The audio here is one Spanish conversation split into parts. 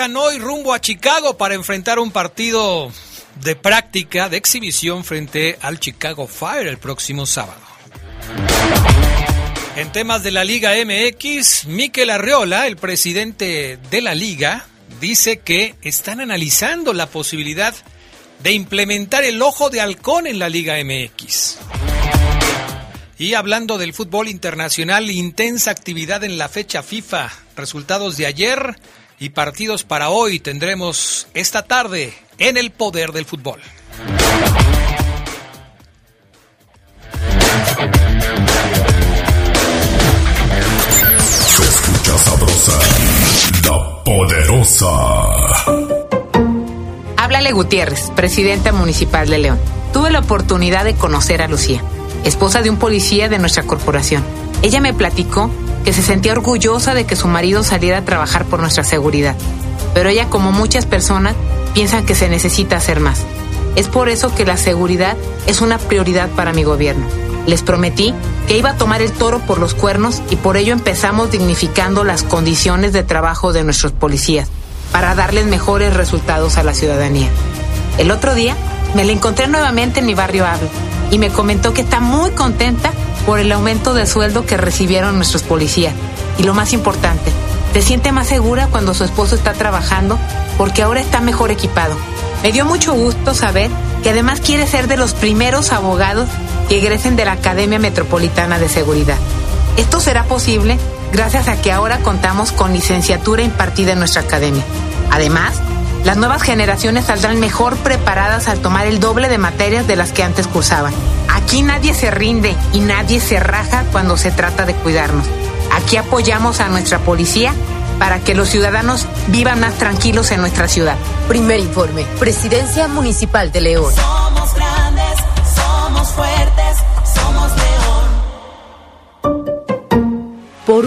Hoy rumbo a Chicago para enfrentar un partido de práctica, de exhibición frente al Chicago Fire el próximo sábado. En temas de la Liga MX, Miquel Arreola, el presidente de la liga, dice que están analizando la posibilidad de implementar el ojo de halcón en la Liga MX. Y hablando del fútbol internacional, intensa actividad en la fecha FIFA. Resultados de ayer y partidos para hoy tendremos esta tarde en el poder del fútbol. Se escucha sabrosa, la poderosa. Háblale Gutiérrez, presidenta municipal de León. Tuve la oportunidad de conocer a Lucía, esposa de un policía de nuestra corporación. Ella me platicó que se sentía orgullosa de que su marido saliera a trabajar por nuestra seguridad. Pero ella, como muchas personas, piensa que se necesita hacer más. Es por eso que la seguridad es una prioridad para mi gobierno. Les prometí que iba a tomar el toro por los cuernos y por ello empezamos dignificando las condiciones de trabajo de nuestros policías para darles mejores resultados a la ciudadanía. El otro día me la encontré nuevamente en mi barrio Hablo y me comentó que está muy contenta por el aumento de sueldo que recibieron nuestros policías. Y lo más importante, se siente más segura cuando su esposo está trabajando porque ahora está mejor equipado. Me dio mucho gusto saber que además quiere ser de los primeros abogados que egresen de la Academia Metropolitana de Seguridad. Esto será posible gracias a que ahora contamos con licenciatura impartida en nuestra academia. Además, las nuevas generaciones saldrán mejor preparadas al tomar el doble de materias de las que antes cursaban. Aquí nadie se rinde y nadie se raja cuando se trata de cuidarnos. Aquí apoyamos a nuestra policía para que los ciudadanos vivan más tranquilos en nuestra ciudad. Primer informe, Presidencia Municipal de León. Somos grandes, somos fuertes, somos León. Por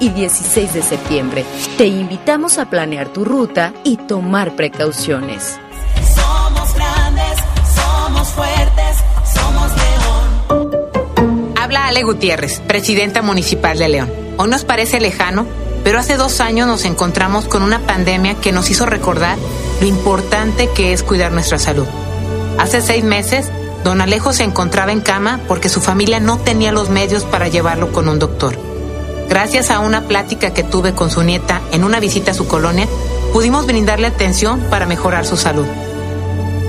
y 16 de septiembre. Te invitamos a planear tu ruta y tomar precauciones. Somos grandes, somos fuertes, somos León. Habla Ale Gutiérrez, presidenta municipal de León. Hoy nos parece lejano, pero hace dos años nos encontramos con una pandemia que nos hizo recordar lo importante que es cuidar nuestra salud. Hace seis meses, don Alejo se encontraba en cama porque su familia no tenía los medios para llevarlo con un doctor. Gracias a una plática que tuve con su nieta en una visita a su colonia, pudimos brindarle atención para mejorar su salud.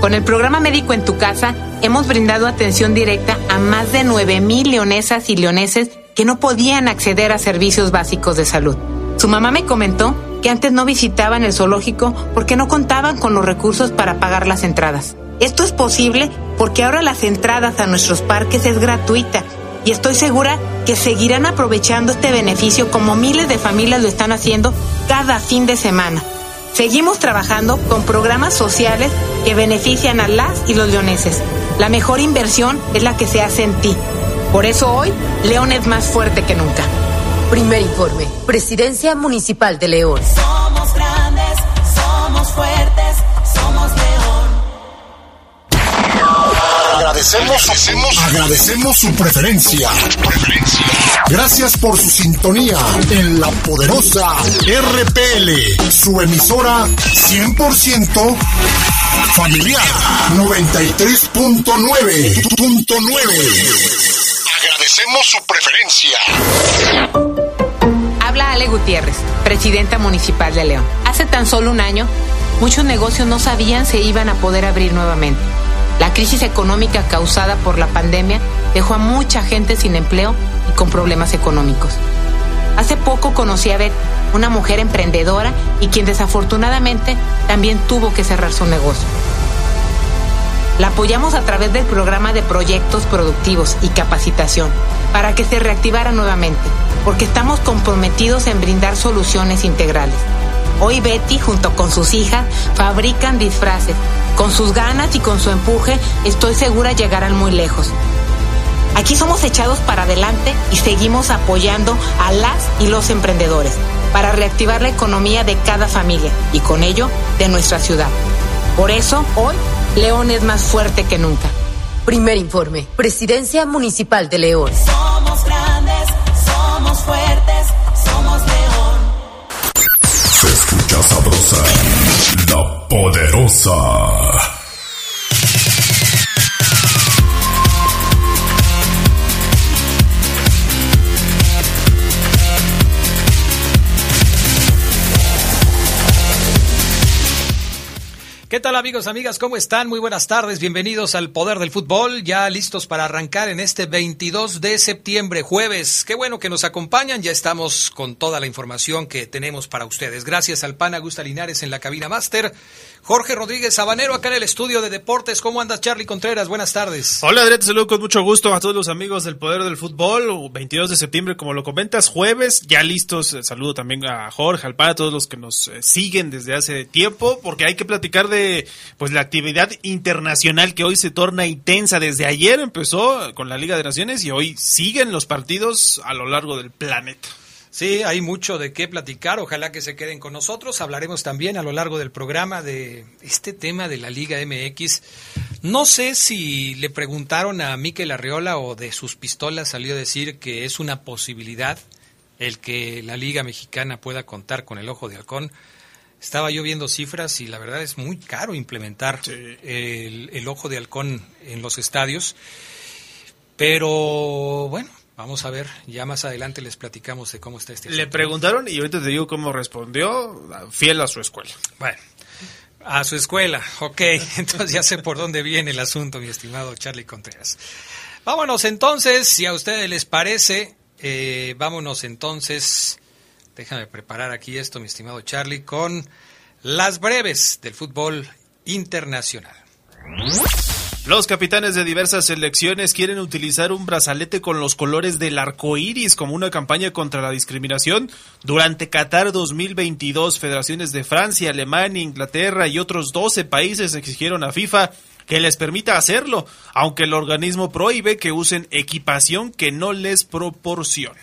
Con el programa Médico en tu casa, hemos brindado atención directa a más de 9.000 leonesas y leoneses que no podían acceder a servicios básicos de salud. Su mamá me comentó que antes no visitaban el zoológico porque no contaban con los recursos para pagar las entradas. Esto es posible porque ahora las entradas a nuestros parques es gratuita y estoy segura que seguirán aprovechando este beneficio como miles de familias lo están haciendo cada fin de semana. Seguimos trabajando con programas sociales que benefician a las y los leoneses. La mejor inversión es la que se hace en ti. Por eso hoy, León es más fuerte que nunca. Primer informe, Presidencia Municipal de León. Somos grandes, somos fuertes, Agradecemos, agradecemos, agradecemos su preferencia. Gracias por su sintonía en la poderosa RPL, su emisora 100% Familiar 93.9.9. Agradecemos su preferencia. Habla Ale Gutiérrez, presidenta municipal de León. Hace tan solo un año, muchos negocios no sabían si iban a poder abrir nuevamente. La crisis económica causada por la pandemia dejó a mucha gente sin empleo y con problemas económicos. Hace poco conocí a Beth, una mujer emprendedora y quien desafortunadamente también tuvo que cerrar su negocio. La apoyamos a través del programa de proyectos productivos y capacitación para que se reactivara nuevamente, porque estamos comprometidos en brindar soluciones integrales. Hoy Betty, junto con sus hijas, fabrican disfraces. Con sus ganas y con su empuje, estoy segura llegarán muy lejos. Aquí somos echados para adelante y seguimos apoyando a las y los emprendedores para reactivar la economía de cada familia y con ello de nuestra ciudad. Por eso, hoy, León es más fuerte que nunca. Primer informe. Presidencia Municipal de León. La poderosa. ¿Qué tal amigos, amigas? ¿Cómo están? Muy buenas tardes, bienvenidos al Poder del Fútbol, ya listos para arrancar en este 22 de septiembre, jueves. Qué bueno que nos acompañan, ya estamos con toda la información que tenemos para ustedes. Gracias al PAN Augusta Linares en la cabina máster, Jorge Rodríguez Sabanero acá en el estudio de deportes. ¿Cómo andas Charlie Contreras? Buenas tardes. Hola Adrián, te saludo con mucho gusto a todos los amigos del Poder del Fútbol, 22 de septiembre como lo comentas, jueves, ya listos, eh, saludo también a Jorge, al PAN, a todos los que nos eh, siguen desde hace tiempo, porque hay que platicar de pues la actividad internacional que hoy se torna intensa. Desde ayer empezó con la Liga de Naciones y hoy siguen los partidos a lo largo del planeta. Sí, hay mucho de qué platicar. Ojalá que se queden con nosotros. Hablaremos también a lo largo del programa de este tema de la Liga MX. No sé si le preguntaron a Miquel Arriola o de sus pistolas salió a decir que es una posibilidad el que la Liga Mexicana pueda contar con el ojo de halcón. Estaba yo viendo cifras y la verdad es muy caro implementar el, el ojo de halcón en los estadios. Pero bueno, vamos a ver, ya más adelante les platicamos de cómo está este Le preguntaron y ahorita te digo cómo respondió, fiel a su escuela. Bueno, a su escuela, ok, entonces ya sé por dónde viene el asunto, mi estimado Charlie Contreras. Vámonos entonces, si a ustedes les parece, eh, vámonos entonces, déjame preparar aquí esto, mi estimado Charlie, con las breves del fútbol internacional. Los capitanes de diversas selecciones quieren utilizar un brazalete con los colores del arco iris como una campaña contra la discriminación. Durante Qatar 2022, federaciones de Francia, Alemania, Inglaterra y otros 12 países exigieron a FIFA que les permita hacerlo, aunque el organismo prohíbe que usen equipación que no les proporciona.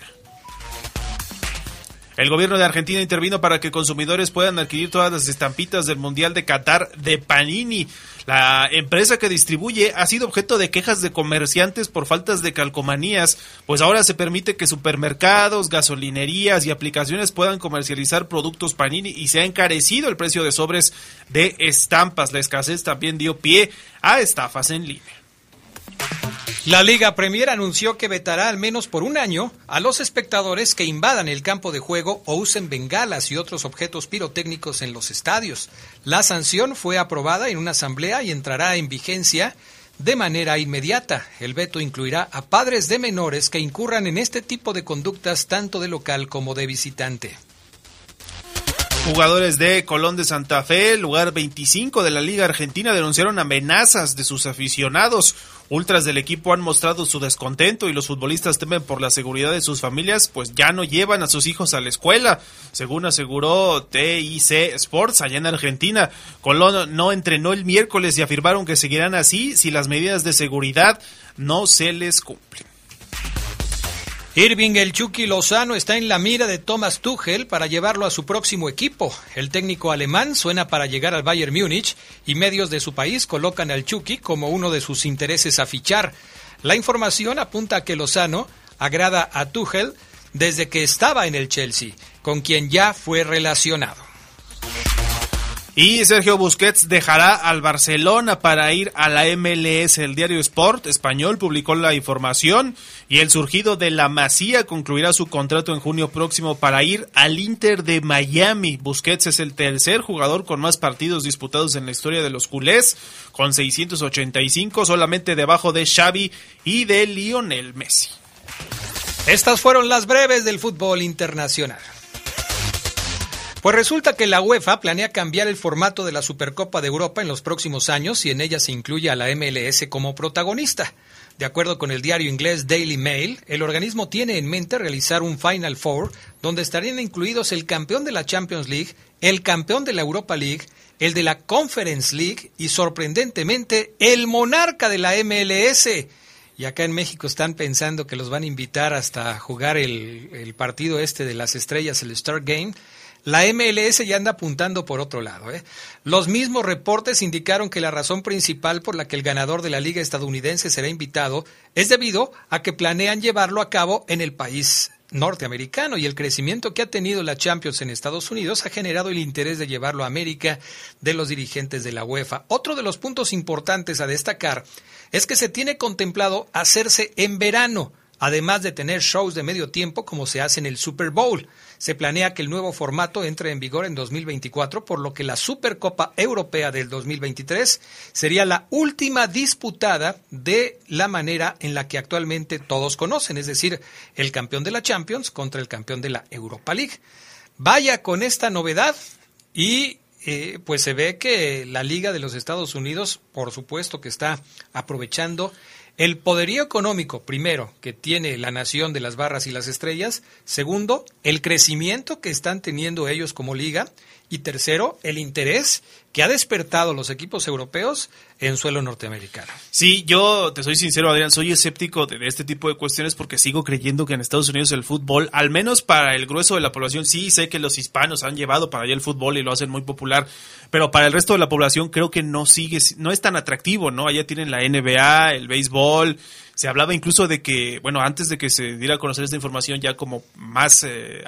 El gobierno de Argentina intervino para que consumidores puedan adquirir todas las estampitas del Mundial de Qatar de Panini. La empresa que distribuye ha sido objeto de quejas de comerciantes por faltas de calcomanías, pues ahora se permite que supermercados, gasolinerías y aplicaciones puedan comercializar productos Panini y se ha encarecido el precio de sobres de estampas. La escasez también dio pie a estafas en línea. La Liga Premier anunció que vetará al menos por un año a los espectadores que invadan el campo de juego o usen bengalas y otros objetos pirotécnicos en los estadios. La sanción fue aprobada en una asamblea y entrará en vigencia de manera inmediata. El veto incluirá a padres de menores que incurran en este tipo de conductas tanto de local como de visitante. Jugadores de Colón de Santa Fe, lugar 25 de la Liga Argentina, denunciaron amenazas de sus aficionados. Ultras del equipo han mostrado su descontento y los futbolistas temen por la seguridad de sus familias, pues ya no llevan a sus hijos a la escuela, según aseguró TIC Sports allá en Argentina. Colón no entrenó el miércoles y afirmaron que seguirán así si las medidas de seguridad no se les cumplen. Irving el Chucky Lozano está en la mira de Thomas Tuchel para llevarlo a su próximo equipo. El técnico alemán suena para llegar al Bayern Múnich y medios de su país colocan al Chucky como uno de sus intereses a fichar. La información apunta a que Lozano agrada a Tuchel desde que estaba en el Chelsea, con quien ya fue relacionado. Y Sergio Busquets dejará al Barcelona para ir a la MLS. El diario Sport español publicó la información y el surgido de la Masía concluirá su contrato en junio próximo para ir al Inter de Miami. Busquets es el tercer jugador con más partidos disputados en la historia de los culés, con 685, solamente debajo de Xavi y de Lionel Messi. Estas fueron las breves del fútbol internacional. Pues resulta que la UEFA planea cambiar el formato de la Supercopa de Europa en los próximos años y en ella se incluye a la MLS como protagonista. De acuerdo con el diario inglés Daily Mail, el organismo tiene en mente realizar un Final Four donde estarían incluidos el campeón de la Champions League, el campeón de la Europa League, el de la Conference League y sorprendentemente el monarca de la MLS. Y acá en México están pensando que los van a invitar hasta jugar el, el partido este de las estrellas, el Star Game la MLS ya anda apuntando por otro lado. ¿eh? Los mismos reportes indicaron que la razón principal por la que el ganador de la liga estadounidense será invitado es debido a que planean llevarlo a cabo en el país norteamericano y el crecimiento que ha tenido la Champions en Estados Unidos ha generado el interés de llevarlo a América de los dirigentes de la UEFA. Otro de los puntos importantes a destacar es que se tiene contemplado hacerse en verano, además de tener shows de medio tiempo como se hace en el Super Bowl. Se planea que el nuevo formato entre en vigor en 2024, por lo que la Supercopa Europea del 2023 sería la última disputada de la manera en la que actualmente todos conocen, es decir, el campeón de la Champions contra el campeón de la Europa League. Vaya con esta novedad y eh, pues se ve que la Liga de los Estados Unidos, por supuesto que está aprovechando el poderío económico, primero, que tiene la nación de las barras y las estrellas. Segundo, el crecimiento que están teniendo ellos como liga. Y tercero, el interés que ha despertado los equipos europeos en suelo norteamericano. Sí, yo te soy sincero, Adrián, soy escéptico de este tipo de cuestiones porque sigo creyendo que en Estados Unidos el fútbol, al menos para el grueso de la población, sí sé que los hispanos han llevado para allá el fútbol y lo hacen muy popular, pero para el resto de la población creo que no sigue, no es tan atractivo, ¿no? Allá tienen la NBA, el béisbol, se hablaba incluso de que, bueno, antes de que se diera a conocer esta información ya como más eh,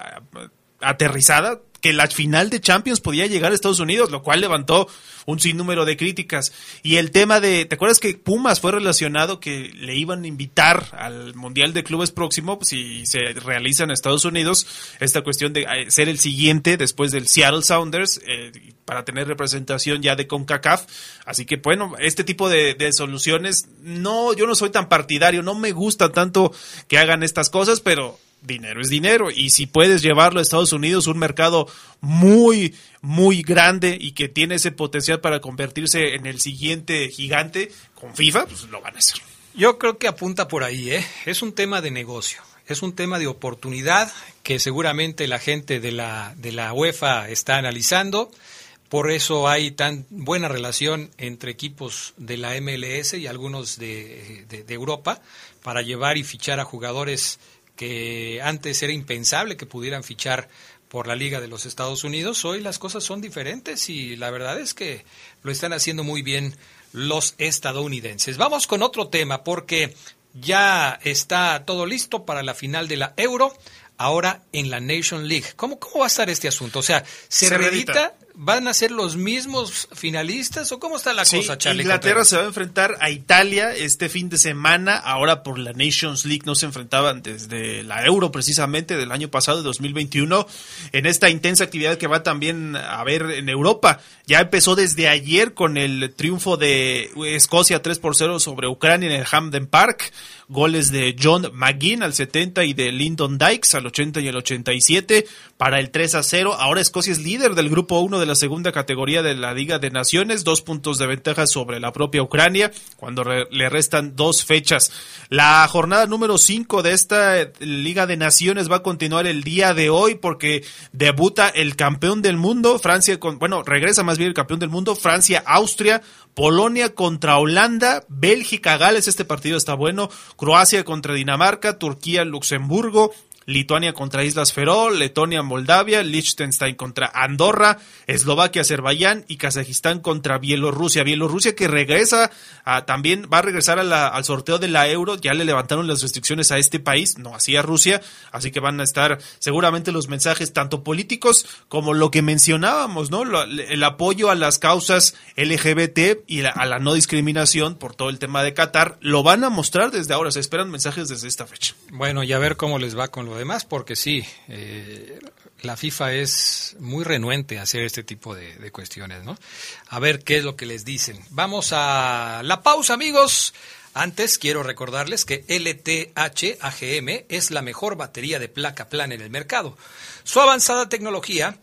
aterrizada, que la final de Champions podía llegar a Estados Unidos, lo cual levantó un sinnúmero de críticas. Y el tema de, ¿te acuerdas que Pumas fue relacionado que le iban a invitar al Mundial de Clubes próximo si se realiza en Estados Unidos? Esta cuestión de eh, ser el siguiente después del Seattle Sounders eh, para tener representación ya de CONCACAF. Así que bueno, este tipo de, de soluciones, no, yo no soy tan partidario, no me gusta tanto que hagan estas cosas, pero dinero es dinero y si puedes llevarlo a Estados Unidos, un mercado muy, muy grande y que tiene ese potencial para convertirse en el siguiente gigante con FIFA, pues lo van a hacer. Yo creo que apunta por ahí, ¿eh? Es un tema de negocio, es un tema de oportunidad que seguramente la gente de la, de la UEFA está analizando. Por eso hay tan buena relación entre equipos de la MLS y algunos de, de Europa para llevar y fichar a jugadores que antes era impensable que pudieran fichar por la Liga de los Estados Unidos. Hoy las cosas son diferentes y la verdad es que lo están haciendo muy bien los estadounidenses. Vamos con otro tema porque ya está todo listo para la final de la Euro, ahora en la Nation League. ¿Cómo, cómo va a estar este asunto? O sea, ¿se, ¿Se ¿Van a ser los mismos finalistas o cómo está la cosa, Charlie? Inglaterra se va a enfrentar a Italia este fin de semana, ahora por la Nations League, no se enfrentaban desde la Euro precisamente del año pasado, de 2021, en esta intensa actividad que va también a haber en Europa. Ya empezó desde ayer con el triunfo de Escocia 3 por 0 sobre Ucrania en el Hamden Park goles de John McGinn al 70 y de Lyndon Dykes al 80 y el 87 para el 3 a 0. Ahora Escocia es líder del grupo 1 de la segunda categoría de la Liga de Naciones, dos puntos de ventaja sobre la propia Ucrania cuando le restan dos fechas. La jornada número 5 de esta Liga de Naciones va a continuar el día de hoy porque debuta el campeón del mundo, Francia con, bueno, regresa más bien el campeón del mundo, Francia, Austria, Polonia contra Holanda, Bélgica, Gales, este partido está bueno, Croacia contra Dinamarca, Turquía, Luxemburgo, Lituania contra Islas Feroe, Letonia, Moldavia, Liechtenstein contra Andorra, Eslovaquia, Azerbaiyán y Kazajistán contra Bielorrusia. Bielorrusia que regresa, también va a regresar al sorteo de la euro, ya le levantaron las restricciones a este país, no así a Rusia, así que van a estar seguramente los mensajes tanto políticos como lo que mencionábamos, ¿no? El apoyo a las causas LGBT y a la no discriminación por todo el tema de Qatar, lo van a mostrar desde ahora, se esperan mensajes desde esta fecha. Bueno, y a ver cómo les va con lo demás, porque sí, eh, la FIFA es muy renuente a hacer este tipo de, de, cuestiones, ¿no? A ver qué es lo que les dicen. Vamos a la pausa, amigos. Antes quiero recordarles que LTH AGM es la mejor batería de placa plana en el mercado. Su avanzada tecnología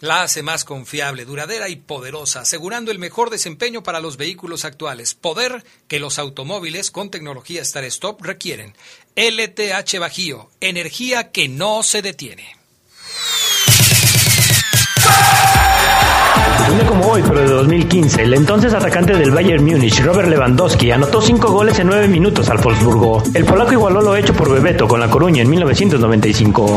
la hace más confiable, duradera y poderosa, asegurando el mejor desempeño para los vehículos actuales, poder que los automóviles con tecnología Star Stop requieren. LTH Bajío, energía que no se detiene. Un día como hoy, pero de 2015, el entonces atacante del Bayern Múnich, Robert Lewandowski, anotó cinco goles en nueve minutos al Wolfsburgo. El polaco igualó lo hecho por Bebeto con La Coruña en 1995.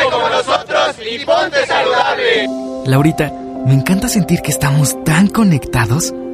Como nosotros y ponte saludable. Laurita, me encanta sentir que estamos tan conectados.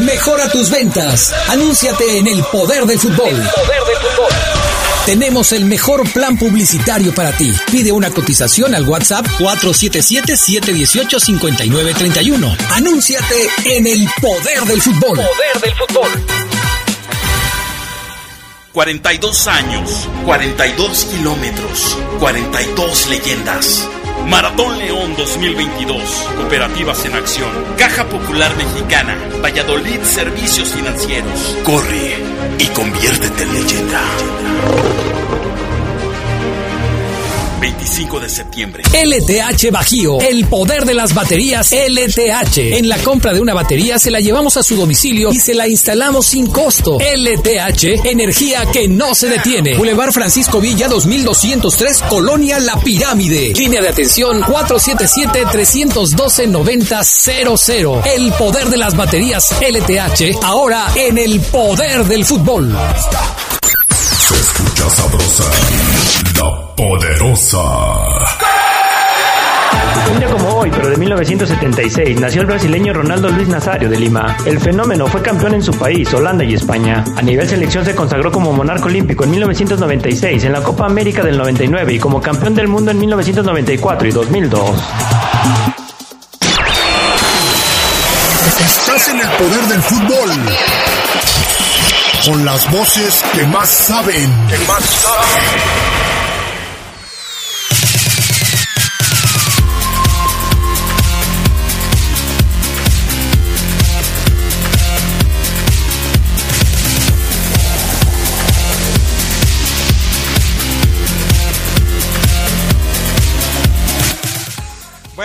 Mejora tus ventas. Anúnciate en el poder del fútbol. El poder del fútbol. Tenemos el mejor plan publicitario para ti. Pide una cotización al WhatsApp 477-718-5931. Anúnciate en el poder del fútbol. Poder del fútbol. 42 años, 42 kilómetros, 42 leyendas. Maratón León 2022. Cooperativas en acción. Caja Popular Mexicana. Valladolid Servicios Financieros. Corre y conviértete en leyenda. 25 de septiembre. LTH Bajío, el poder de las baterías LTH. En la compra de una batería se la llevamos a su domicilio y se la instalamos sin costo. LTH, energía que no se detiene. Boulevard Francisco Villa 2203, Colonia La Pirámide. Línea de atención 477-312-9000. El poder de las baterías LTH, ahora en el poder del fútbol. Escucha sabrosa, la poderosa. Un día como hoy, pero de 1976, nació el brasileño Ronaldo Luis Nazario de Lima. El fenómeno fue campeón en su país, Holanda y España. A nivel selección se consagró como monarca olímpico en 1996, en la Copa América del 99 y como campeón del mundo en 1994 y 2002. Estás en el poder del fútbol con las voces que más saben. Que más saben.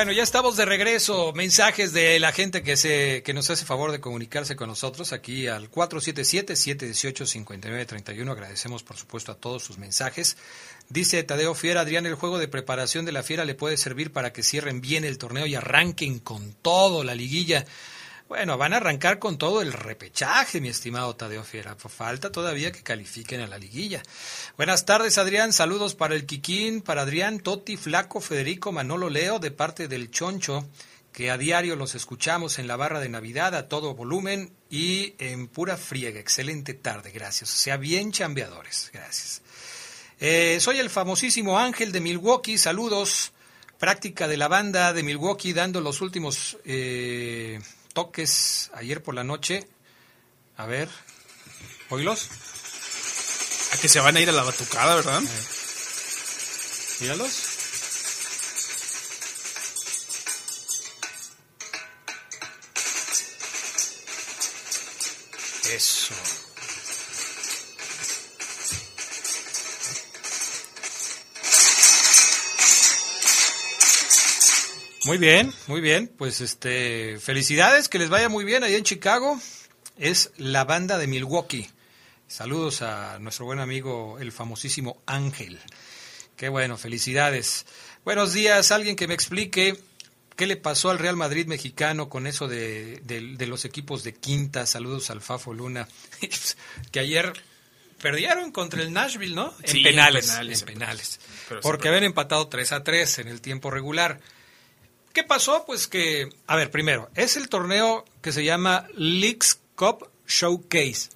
Bueno, ya estamos de regreso. Mensajes de la gente que se que nos hace favor de comunicarse con nosotros aquí al 477-718-5931. Agradecemos, por supuesto, a todos sus mensajes. Dice Tadeo Fiera, Adrián, el juego de preparación de la Fiera le puede servir para que cierren bien el torneo y arranquen con todo la liguilla. Bueno, van a arrancar con todo el repechaje, mi estimado Tadeo Fiera. Falta todavía que califiquen a la liguilla. Buenas tardes, Adrián. Saludos para el Quiquín, para Adrián, Toti, Flaco, Federico, Manolo Leo, de parte del Choncho, que a diario los escuchamos en la barra de Navidad a todo volumen y en pura friega. Excelente tarde, gracias. O sea, bien chambeadores. Gracias. Eh, soy el famosísimo Ángel de Milwaukee. Saludos. Práctica de la banda de Milwaukee dando los últimos... Eh, toques ayer por la noche. A ver, oílos. A que se van a ir a la batucada, ¿verdad? Eh. Míralos. Eso. Muy bien, muy bien. Pues este, felicidades, que les vaya muy bien ahí en Chicago. Es la banda de Milwaukee. Saludos a nuestro buen amigo, el famosísimo Ángel. Qué bueno, felicidades. Buenos días, alguien que me explique qué le pasó al Real Madrid mexicano con eso de, de los equipos de quinta. Saludos al Fafo Luna, que ayer perdieron contra el Nashville, ¿no? En Sí, penales. en penales, en penales. Pero sí, porque habían empatado 3 a 3 en el tiempo regular. ¿Qué pasó? Pues que, a ver, primero, es el torneo que se llama Leagues Cup Showcase.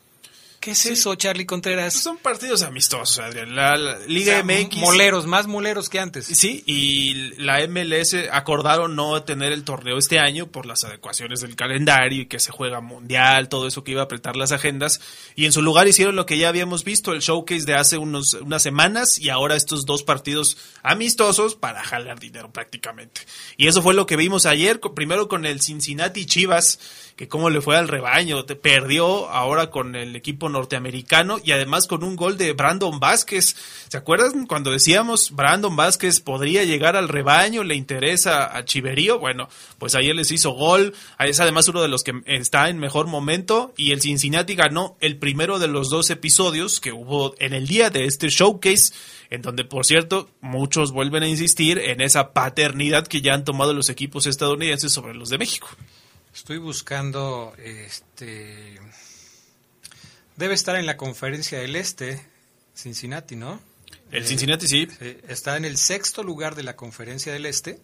¿Qué es eso, Charlie Contreras? Son partidos amistosos, Adrián. La, la Liga O sea, MX. Moleros, más moleros que antes. Sí, y la MLS acordaron no tener el torneo este año por las adecuaciones del calendario y que se juega mundial, todo eso que iba a apretar las agendas. Y en su lugar hicieron lo que ya habíamos visto, el showcase de hace unos, unas semanas y ahora estos dos partidos amistosos para jalar dinero prácticamente. Y eso fue lo que vimos ayer, primero con el Cincinnati Chivas, que cómo le fue al rebaño, te perdió ahora con el equipo norteamericano y además con un gol de Brandon Vázquez. ¿Se acuerdan cuando decíamos Brandon Vázquez podría llegar al rebaño, le interesa a Chiverío? Bueno, pues ayer les hizo gol, es además uno de los que está en mejor momento y el Cincinnati ganó el primero de los dos episodios que hubo en el día de este showcase en donde por cierto muchos vuelven a insistir en esa paternidad que ya han tomado los equipos estadounidenses sobre los de México. Estoy buscando, este, debe estar en la conferencia del Este, Cincinnati, ¿no? El Eh, Cincinnati sí. sí, Está en el sexto lugar de la conferencia del Este,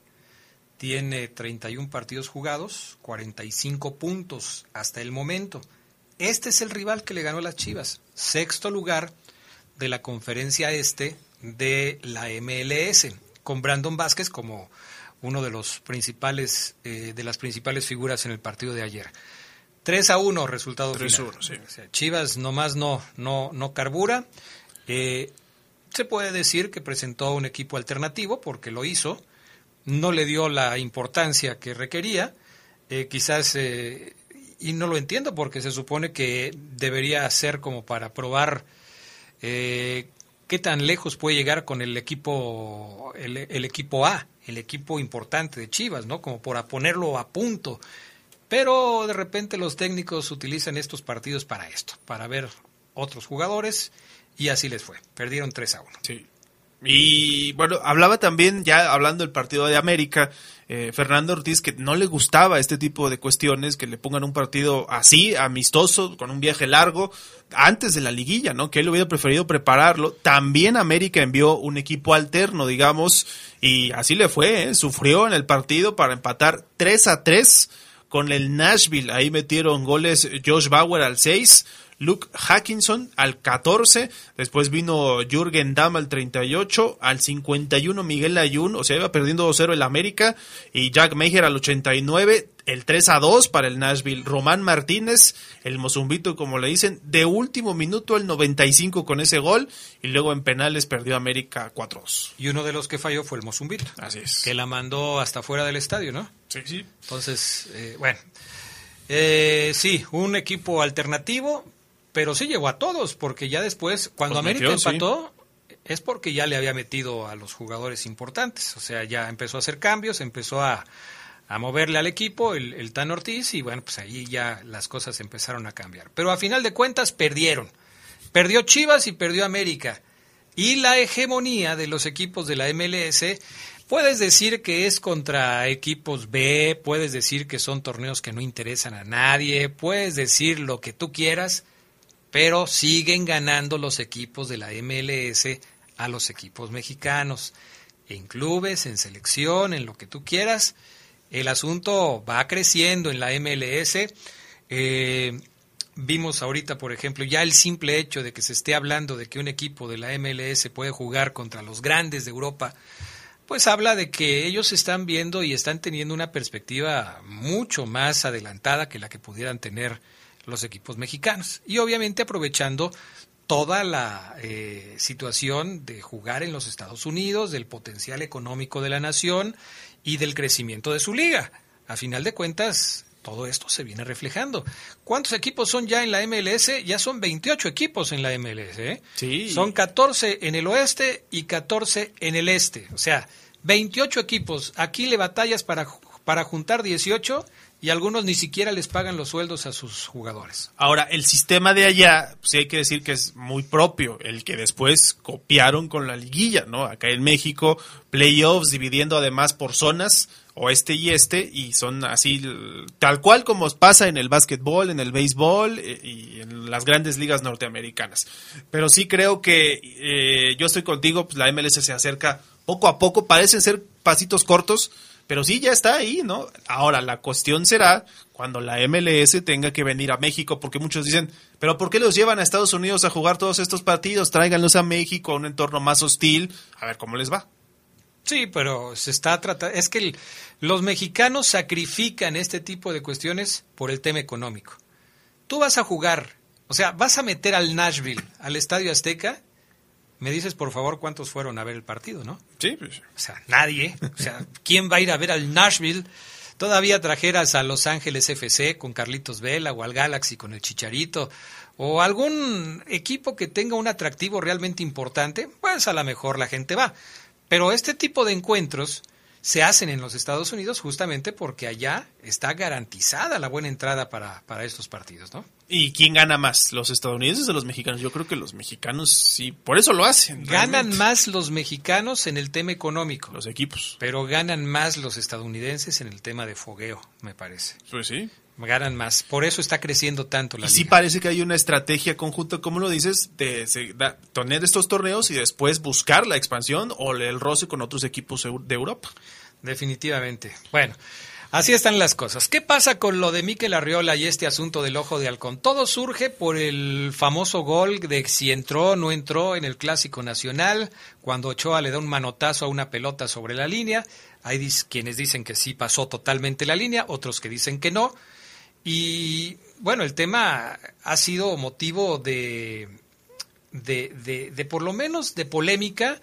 tiene 31 partidos jugados, 45 puntos hasta el momento. Este es el rival que le ganó a las Chivas, sexto lugar de la conferencia Este de la MLS, con Brandon Vázquez como uno de los principales, eh, de las principales figuras en el partido de ayer. 3 a 1 resultado 3 a final. 1, sí. O sea, Chivas nomás no, no, no carbura. Eh, se puede decir que presentó un equipo alternativo porque lo hizo. No le dio la importancia que requería. Eh, quizás, eh, y no lo entiendo porque se supone que debería ser como para probar qué tan lejos puede llegar con el equipo, el, el equipo A, el equipo importante de Chivas, ¿no? Como para ponerlo a punto. Pero de repente los técnicos utilizan estos partidos para esto, para ver otros jugadores y así les fue. Perdieron 3 a 1. Sí. Y bueno, hablaba también, ya hablando del partido de América, eh, Fernando Ortiz, que no le gustaba este tipo de cuestiones, que le pongan un partido así, amistoso, con un viaje largo, antes de la liguilla, ¿no? Que él hubiera preferido prepararlo. También América envió un equipo alterno, digamos, y así le fue, ¿eh? Sufrió en el partido para empatar 3 a 3 con el Nashville. Ahí metieron goles Josh Bauer al 6, Luke Hackinson al 14, después vino Jürgen Damm al 38, al 51 Miguel Ayun, o sea, iba perdiendo 2-0 el América, y Jack Meyer al 89, el 3 a 2 para el Nashville. Román Martínez, el Mozumbito, como le dicen, de último minuto el 95 con ese gol, y luego en penales perdió América 4-2. Y uno de los que falló fue el Mozumbito. Así es. Que la mandó hasta fuera del estadio, ¿no? Sí, sí. Entonces, eh, bueno. Eh, sí, un equipo alternativo, pero sí llegó a todos, porque ya después, cuando Pues América metió, sí. empató, es porque ya le había metido a los jugadores importantes. O sea, ya empezó a hacer cambios, empezó a, a moverle al equipo el, el, Tan Ortiz y bueno, pues ahí ya las cosas empezaron a cambiar. Pero a final de cuentas perdieron. Perdió Chivas y perdió América. Y la hegemonía de los equipos de la MLS, puedes decir que es contra equipos B, puedes decir que son torneos que no interesan a nadie, puedes decir lo que tú quieras, pero siguen ganando los equipos de la MLS a los equipos mexicanos, en clubes, en selección, en lo que tú quieras. El asunto va creciendo en la MLS. Eh, vimos ahorita, por ejemplo, ya el simple hecho de que se esté hablando de que un equipo de la MLS puede jugar contra los grandes de Europa, pues habla de que ellos están viendo y están teniendo una perspectiva mucho más adelantada que la que pudieran tener los equipos mexicanos. Y obviamente aprovechando toda la eh, situación de jugar en los Estados Unidos, del potencial económico de la nación y del crecimiento de su liga. A final de cuentas, todo esto se viene reflejando. ¿Cuántos equipos son ya en la MLS? Ya son 28 equipos en la MLS. ¿eh? Sí. Son 14 en el oeste y 14 en el este. O sea, 28 equipos. Aquí le batallas para, para juntar 18 y algunos ni siquiera les pagan los sueldos a sus jugadores. Ahora, el sistema de allá, sí hay que decir que es muy propio, el que después copiaron con la liguilla, ¿no? Acá en México, playoffs dividiendo además por zonas, oeste y este, y son así, tal cual como pasa en el básquetbol, en el béisbol eh, y en las grandes ligas norteamericanas. Pero sí creo que eh, yo estoy contigo, pues la MLS se acerca poco a poco, parecen ser pasitos cortos, pero sí, ya está ahí, ¿no? Ahora, la cuestión será cuando la MLS tenga que venir a México, porque muchos dicen, pero ¿por qué los llevan a Estados Unidos a jugar todos estos partidos? Tráiganlos a México, a un entorno más hostil, a ver cómo les va. Sí, pero se está tratando, es que los mexicanos sacrifican este tipo de cuestiones por el tema económico. Tú vas a jugar, o sea, vas a meter al Nashville, al Estadio Azteca, me dices, por favor, cuántos fueron a ver el partido, ¿no? Sí, pues. O sea, nadie. O sea, ¿quién va a ir a ver al Nashville? Todavía trajeras a Los Ángeles FC con Carlitos Vela o al Galaxy con el Chicharito o algún equipo que tenga un atractivo realmente importante, pues a lo mejor la gente va. Pero este tipo de encuentros se hacen en los Estados Unidos justamente porque allá está garantizada la buena entrada para, para estos partidos, ¿no? ¿Y quién gana más? ¿Los estadounidenses o los mexicanos? Yo creo que los mexicanos sí, por eso lo hacen. Ganan realmente. más los mexicanos en el tema económico. Los equipos. Pero ganan más los estadounidenses en el tema de fogueo, me parece. Pues sí. Ganan más. Por eso está creciendo tanto la y sí parece que hay una estrategia conjunta, como lo dices, de da- tener estos torneos y después buscar la expansión o el roce con otros equipos de Europa. Definitivamente. Bueno, así están las cosas. ¿Qué pasa con lo de Miquel Arriola y este asunto del ojo de halcón? Todo surge por el famoso gol de si entró o no entró en el Clásico Nacional, cuando Ochoa le da un manotazo a una pelota sobre la línea. Hay dis- quienes dicen que sí pasó totalmente la línea, otros que dicen que no. Y bueno, el tema ha sido motivo de, de, de, por lo menos de polémica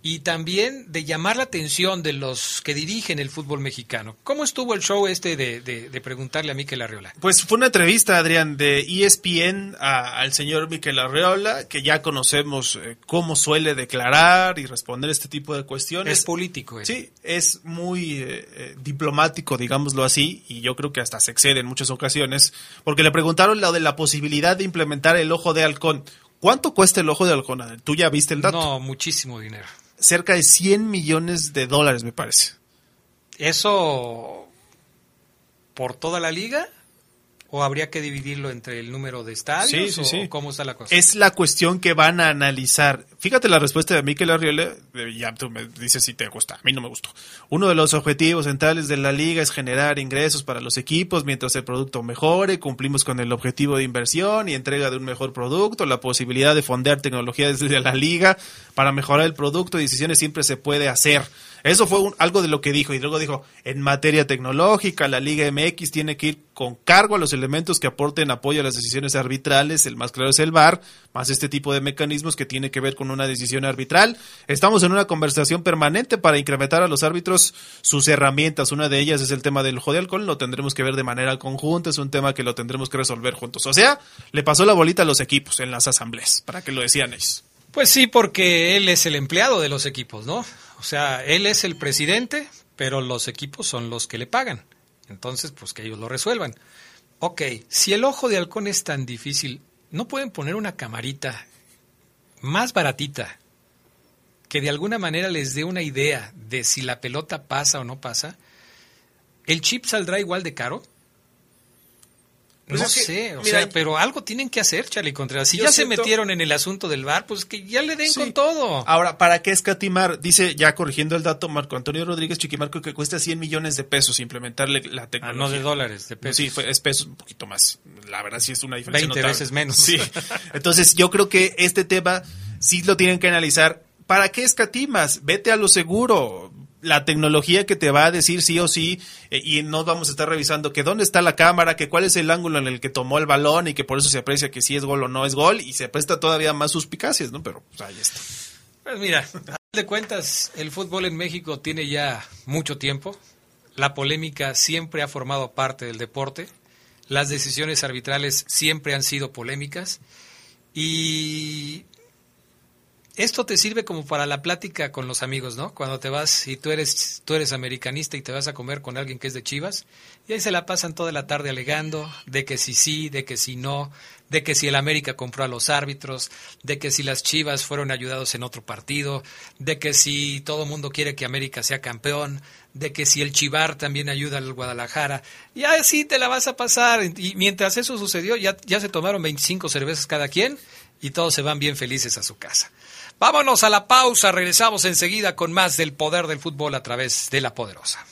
y también de llamar la atención de los que dirigen el fútbol mexicano. ¿Cómo estuvo el show este de, de, de preguntarle a Miquel Arriola? Pues fue una entrevista, Adrián, de ESPN a- al señor Miquel Arreola, que ya conocemos eh, cómo suele declarar y responder este tipo de cuestiones. Es político. él. Sí, es muy eh, eh, diplomático, digámoslo así, y yo creo que hasta se excede en muchas ocasiones, porque le preguntaron lo de la posibilidad de implementar el ojo de halcón. ¿Cuánto cuesta el ojo de halcón? ¿Tú ya viste el dato? No, muchísimo dinero. Cerca de 100 millones de dólares, me parece. ¿Eso por toda la liga? ¿O habría que dividirlo entre el número de estadios? Sí, sí, ¿O sí. ¿Cómo está la cosa? Es la cuestión que van a analizar. Fíjate la respuesta de Miquel Arriola, ya tú me dices si te gusta, a mí no me gustó. Uno de los objetivos centrales de la liga es generar ingresos para los equipos mientras el producto mejore, cumplimos con el objetivo de inversión y entrega de un mejor producto, la posibilidad de fondear tecnología desde la liga para mejorar el producto y decisiones siempre se puede hacer. Eso fue un- algo de lo que dijo. Y luego dijo, en materia tecnológica, la Liga MX tiene que ir con cargo a los elementos que aporten apoyo a las decisiones arbitrales. El más claro es el VAR, más este tipo de mecanismos que tiene que ver con una decisión arbitral. Estamos en una conversación permanente para incrementar a los árbitros sus herramientas. Una de ellas es el tema del ojo de alcohol. Lo tendremos que ver de manera conjunta. Es un tema que lo tendremos que resolver juntos. O sea, le pasó la bolita a los equipos en las asambleas, para que lo decían ellos. Pues sí, porque él es el empleado de los equipos, ¿no? O sea, él es el presidente, pero los equipos son los que le pagan. Entonces, pues que ellos lo resuelvan. Ok, si el ojo de halcón es tan difícil, ¿no pueden poner una camarita más baratita que de alguna manera les dé una idea de si la pelota pasa o no pasa? ¿El chip saldrá igual de caro? Pues no que, sé, o mira, sea, pero algo tienen que hacer, Charlie Contreras. Si ya siento- se metieron en el asunto del bar, pues que ya le den Sí. con todo. Ahora, ¿para qué escatimar? Dice, ya corrigiendo el dato, Marco Antonio Rodríguez Chiquimarco, que cuesta 100 millones de pesos implementarle la Ah, tecnología. no de dólares, de pesos. Sí, fue- es pesos un poquito más. La verdad sí es una diferencia 20 notable. veces menos. Sí. Entonces, yo creo que este tema sí lo tienen que analizar. ¿Para qué escatimas? Vete a lo seguro. La tecnología que te va a decir sí o sí, eh, y no vamos a estar revisando que dónde está la cámara, que cuál es el ángulo en el que tomó el balón y que por eso se aprecia que si es gol o no es gol, y se presta todavía más suspicacias, ¿no? Pero pues, ahí está. Pues mira, a de cuentas, el fútbol en México tiene ya mucho tiempo. La polémica siempre ha formado parte del deporte. Las decisiones arbitrales siempre han sido polémicas. Y esto te sirve como para la plática con los amigos, ¿no? Cuando te vas y tú eres, tú eres americanista y te vas a comer con alguien que es de Chivas, y ahí se la pasan toda la tarde alegando de que si sí, de que si no, de que si el América compró a los árbitros, de que si las Chivas fueron ayudados en otro partido, de que si todo el mundo quiere que América sea campeón, de que si el Chivar también ayuda al Guadalajara, y así te la vas a pasar. Y mientras eso sucedió, ya, ya se tomaron 25 cervezas cada quien y todos se van bien felices a su casa. Vámonos a la pausa, regresamos enseguida con más del poder del fútbol a través de la poderosa.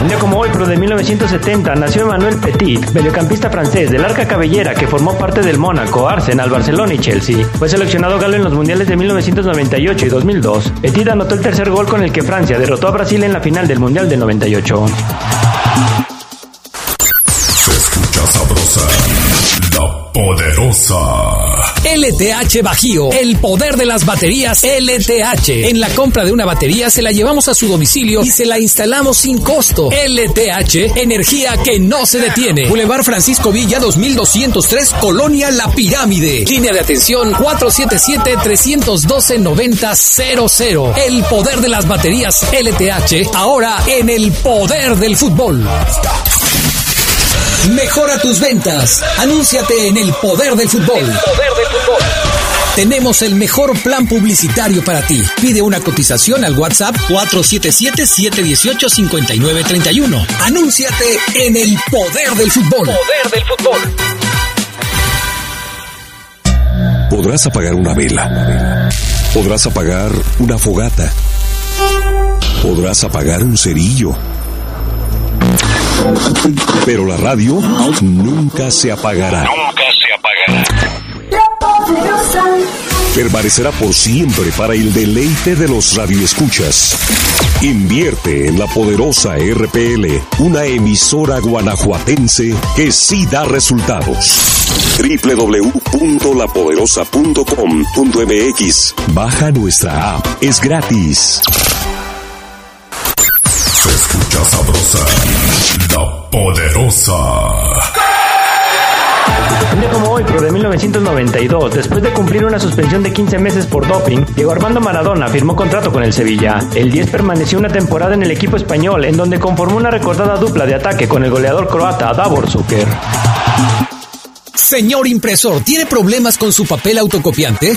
Un día como hoy, pero de 1970, nació Emmanuel Petit, mediocampista francés del arca cabellera que formó parte del Mónaco, Arsenal, Barcelona y Chelsea. Fue seleccionado galo en los mundiales de 1998 y 2002. Petit anotó el tercer gol con el que Francia derrotó a Brasil en la final del Mundial del 98. Poderosa. LTH Bajío, el poder de las baterías LTH. En la compra de una batería se la llevamos a su domicilio y se la instalamos sin costo. LTH, energía que no se detiene. Boulevard Francisco Villa 2203, Colonia La Pirámide. Línea de atención 477-312-9000. El poder de las baterías LTH, ahora en el poder del fútbol. Mejora tus ventas. Anúnciate en el poder del fútbol. poder del fútbol. Tenemos el mejor plan publicitario para ti. Pide una cotización al WhatsApp 477-718-5931. Anúnciate en el poder del fútbol. Poder del fútbol. Podrás apagar una vela. Podrás apagar una fogata. Podrás apagar un cerillo. Pero la radio nunca se apagará. Nunca se apagará. Permanecerá por siempre para el deleite de los radioescuchas. Invierte en la poderosa RPL, una emisora guanajuatense que sí da resultados. www.lapoderosa.com.mx Baja nuestra app, es gratis. Sabrosa, la poderosa. Un día como hoy, pero de 1992, después de cumplir una suspensión de 15 meses por doping, Diego Armando Maradona firmó contrato con el Sevilla. El 10 permaneció una temporada en el equipo español, en donde conformó una recordada dupla de ataque con el goleador croata Davor Zucker. Señor impresor, ¿tiene problemas con su papel autocopiante?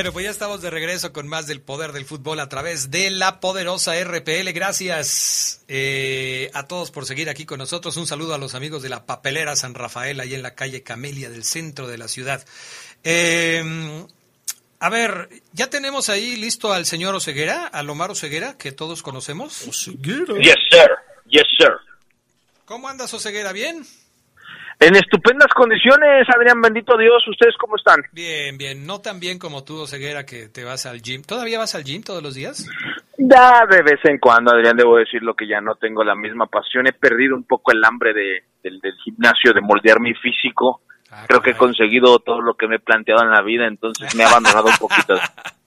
Bueno, pues ya estamos de regreso con más del poder del fútbol a través de la poderosa RPL. Gracias eh, a todos por seguir aquí con nosotros. Un saludo a los amigos de la papelera San Rafael, ahí en la calle Camelia del centro de la ciudad. Eh, A ver, ¿ya tenemos ahí listo al señor Oseguera, al Omar Oseguera, que todos conocemos? Yes, sir. Yes, sir. ¿Cómo andas, Oseguera? ¿Bien? En estupendas condiciones, Adrián, bendito Dios. ¿Ustedes cómo están? Bien, bien. No tan bien como tú, Oseguera, que te vas al gym. ¿Todavía vas al gym todos los días? Da de vez en cuando, Adrián, debo decirlo que ya no tengo la misma pasión. He perdido un poco el hambre de, del, del gimnasio, de moldear mi físico. Ah, Creo que he conseguido todo lo que me he planteado en la vida, entonces me he abandonado un poquito.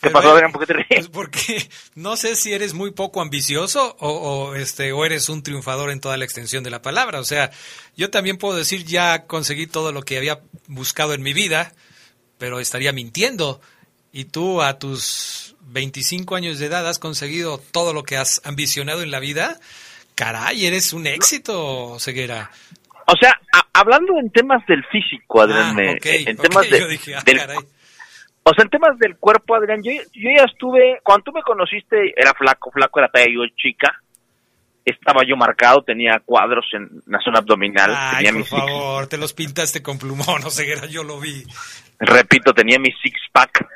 ¿Qué pasó, Adrián? ¿Por qué te ríes? Pues porque no sé si eres muy poco ambicioso o, o, este o eres un triunfador en toda la extensión de la palabra. O sea, yo también puedo decir ya conseguí todo lo que había buscado en mi vida, pero estaría mintiendo. Y tú a tus 25 años de edad has conseguido todo lo que has ambicionado en la vida. Caray, eres un éxito, Ceguera. O sea, a, hablando en temas del físico, Adrián, Ah, en temas de, dije, ah, del, caray. O sea, en temas del cuerpo, Adrián, yo, yo ya estuve, cuando tú me conociste, era flaco, flaco era talla yo chica, estaba yo marcado, tenía cuadros en la zona abdominal, Ay, tenía por favor, te los pintaste con plumón, Ceguera, yo lo vi. repito, tenía mi six pack,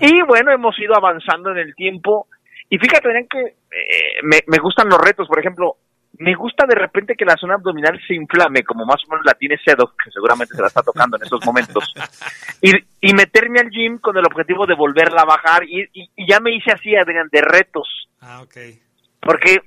y bueno, hemos ido avanzando en el tiempo, y fíjate, Adrián, que eh, me, me gustan los retos, por ejemplo, me gusta de repente que la zona abdominal se inflame, como más o menos la tiene Sedo, que seguramente se la está tocando en estos momentos. Y, y meterme al gym con el objetivo de volverla a bajar. Y, y- y ya me hice así, Adrián, de retos. Ah, ok. Porque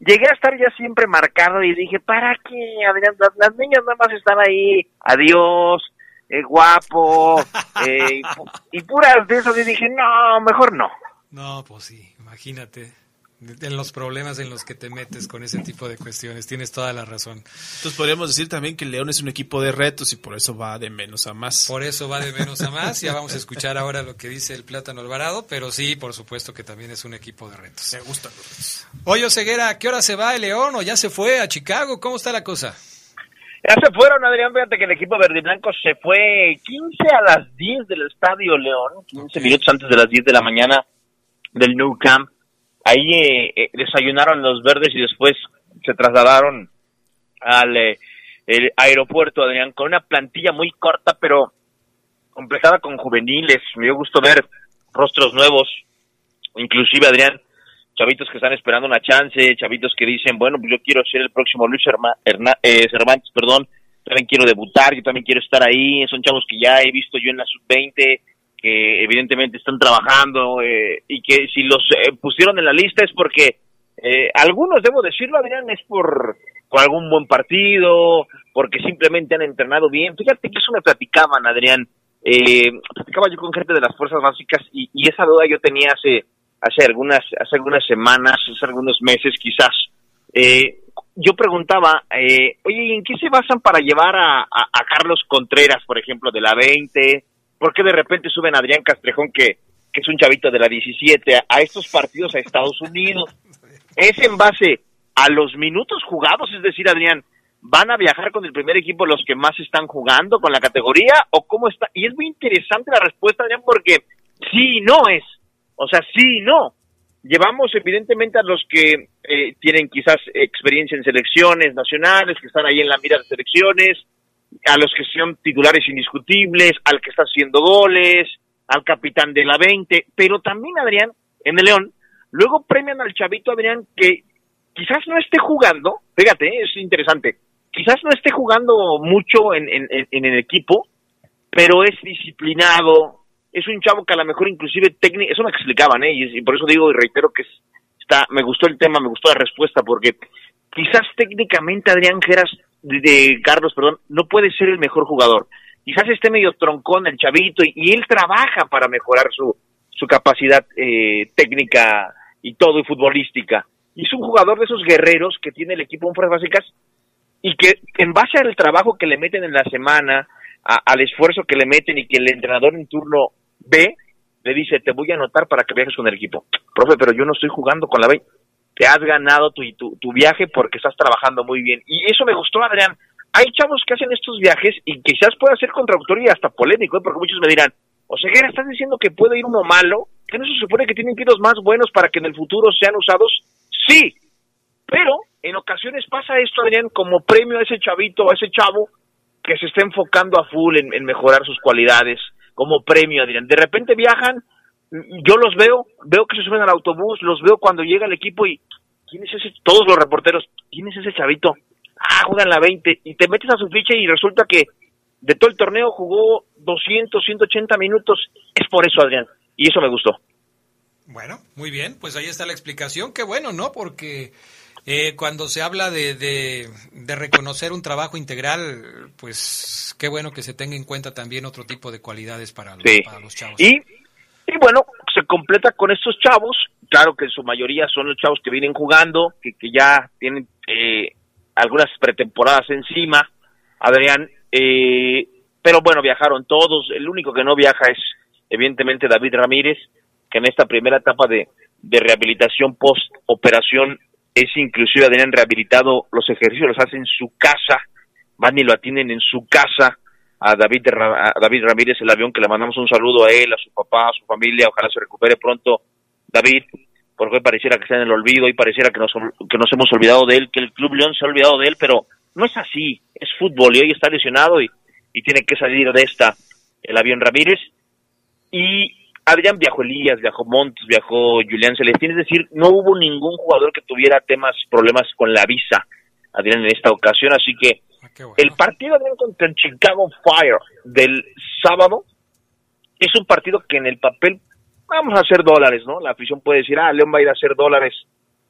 llegué a estar ya siempre marcado y dije, ¿para qué, Adrián? Las, las niñas nada más están ahí, adiós, eh, guapo, eh, y, pu- y puras de eso. Y dije, no, mejor no. No, pues sí, imagínate. En los problemas en los que te metes con ese tipo de cuestiones, tienes toda la razón. Entonces podríamos decir también que León es un equipo de retos y por eso va de menos a más. Por eso va de menos a más. Ya vamos a escuchar ahora lo que dice el Plátano Alvarado, pero sí, por supuesto que también es un equipo de retos. Me gustan los retos. Oye, Ceguera, ¿a qué hora se va el León o ya se fue a Chicago? ¿Cómo está la cosa? Ya se fueron, Adrián, fíjate que el equipo verde y blanco se fue 15 a las 10 del Estadio León, 15 minutos antes de las 10 de la mañana del New Camp. Ahí eh, eh, desayunaron los verdes y después se trasladaron al eh, aeropuerto, Adrián, con una plantilla muy corta, pero completada con juveniles. Me dio gusto ver rostros nuevos, inclusive, Adrián, chavitos que están esperando una chance, chavitos que dicen, bueno, pues yo quiero ser el próximo Luis Herma- eh, Cervantes, perdón, también quiero debutar, yo también quiero estar ahí, son chavos que ya he visto yo en la sub-20, que evidentemente están trabajando eh, y que si los eh, pusieron en la lista es porque eh, algunos, debo decirlo, Adrián, es por, por algún buen partido, porque simplemente han entrenado bien. Fíjate que eso me platicaban, Adrián. Eh, platicaba yo con gente de las fuerzas básicas y, y esa duda yo tenía hace hace algunas hace algunas semanas, hace algunos meses quizás. Eh, yo preguntaba, oye, ¿y en qué se basan para llevar a Carlos Contreras, por ejemplo, de la 20? ¿Por qué de repente suben a Adrián Castrejón, que, es un chavito de la 17, a, estos partidos a Estados Unidos? Es en base a los minutos jugados, es decir, Adrián, ¿van a viajar con el primer equipo los que más están jugando con la categoría o cómo está? Y es muy interesante la respuesta, Adrián, porque sí no es. O sea, sí no. Llevamos evidentemente a los que eh, tienen quizás experiencia en selecciones nacionales, que están ahí en la mira de selecciones, a los que son titulares indiscutibles, al que está haciendo goles, al capitán de la 20, pero también Adrián, en el León, luego premian al chavito Adrián que quizás no esté jugando, fíjate, eh, es interesante, quizás no esté jugando mucho en, en, en- el equipo, pero es disciplinado, es un chavo que a lo mejor inclusive técnico, eso me explicaban, ¿eh? y, por eso digo y reitero que es- está, me gustó el tema, me gustó la respuesta, porque quizás técnicamente Adrián Geras, de, Carlos, perdón, no puede ser el mejor jugador. Quizás esté medio troncón el chavito y, él trabaja para mejorar su, su capacidad eh, técnica y todo y futbolística. Y es un jugador de esos guerreros que tiene el equipo en fuerzas básicas y que en base al trabajo que le meten en la semana, al esfuerzo que le meten y que el entrenador en turno ve, le dice, te voy a anotar para que viajes con el equipo. Profe, pero yo no estoy jugando con la B. Te has ganado tu, tu, tu viaje porque estás trabajando muy bien. Y eso me gustó, Adrián. Hay chavos que hacen estos viajes y quizás pueda ser contradictorio y hasta polémico, ¿eh? porque muchos me dirán, o sea, ¿estás diciendo que puede ir uno malo? ¿Que no se supone que tienen que más buenos para que en el futuro sean usados? Sí, pero en ocasiones pasa esto, Adrián, como premio a ese chavito, a ese chavo que se está enfocando a full en mejorar sus cualidades, como premio, Adrián. De repente viajan, yo los veo, veo que se suben al autobús, los veo cuando llega el equipo y ¿quién es ese? Todos los reporteros, ¿quién es ese chavito? Ah, juegan la 20 y te metes a su ficha y resulta que de todo el torneo jugó 200, 180 minutos. Es por eso, Adrián. Y eso me gustó. Bueno, muy bien, pues ahí está la explicación. Qué bueno, ¿no? Porque eh, cuando se habla de, de, reconocer un trabajo integral, pues qué bueno que se tenga en cuenta también otro tipo de cualidades para los, para los chavos. Y, y bueno, se completa con estos chavos. Claro que en su mayoría son los chavos que vienen jugando, que, que ya tienen eh, algunas pretemporadas encima, Adrián, eh, pero bueno, viajaron todos, el único que no viaja es evidentemente David Ramírez, que en esta primera etapa de, rehabilitación post-operación es inclusive Adrián rehabilitado, los ejercicios los hace en su casa, van y lo atienden en su casa, a David, a David Ramírez, el avión, que le mandamos un saludo a él, a su papá, a su familia, ojalá se recupere pronto David, porque pareciera que está en el olvido, y pareciera que nos, que nos hemos olvidado de él, que el Club León se ha olvidado de él, pero no es así, es fútbol y hoy está lesionado y, y tiene que salir de esta el avión Ramírez. Y Adrián viajó Elías, viajó Montes, viajó Julián Celestín, es decir, no hubo ningún jugador que tuviera temas, problemas con la visa, Adrián, en esta ocasión, así que ah, el partido Adrián contra el Chicago Fire del sábado es un partido que en el papel vamos a hacer dólares, ¿no? La afición puede decir, ah, León va a ir a hacer dólares.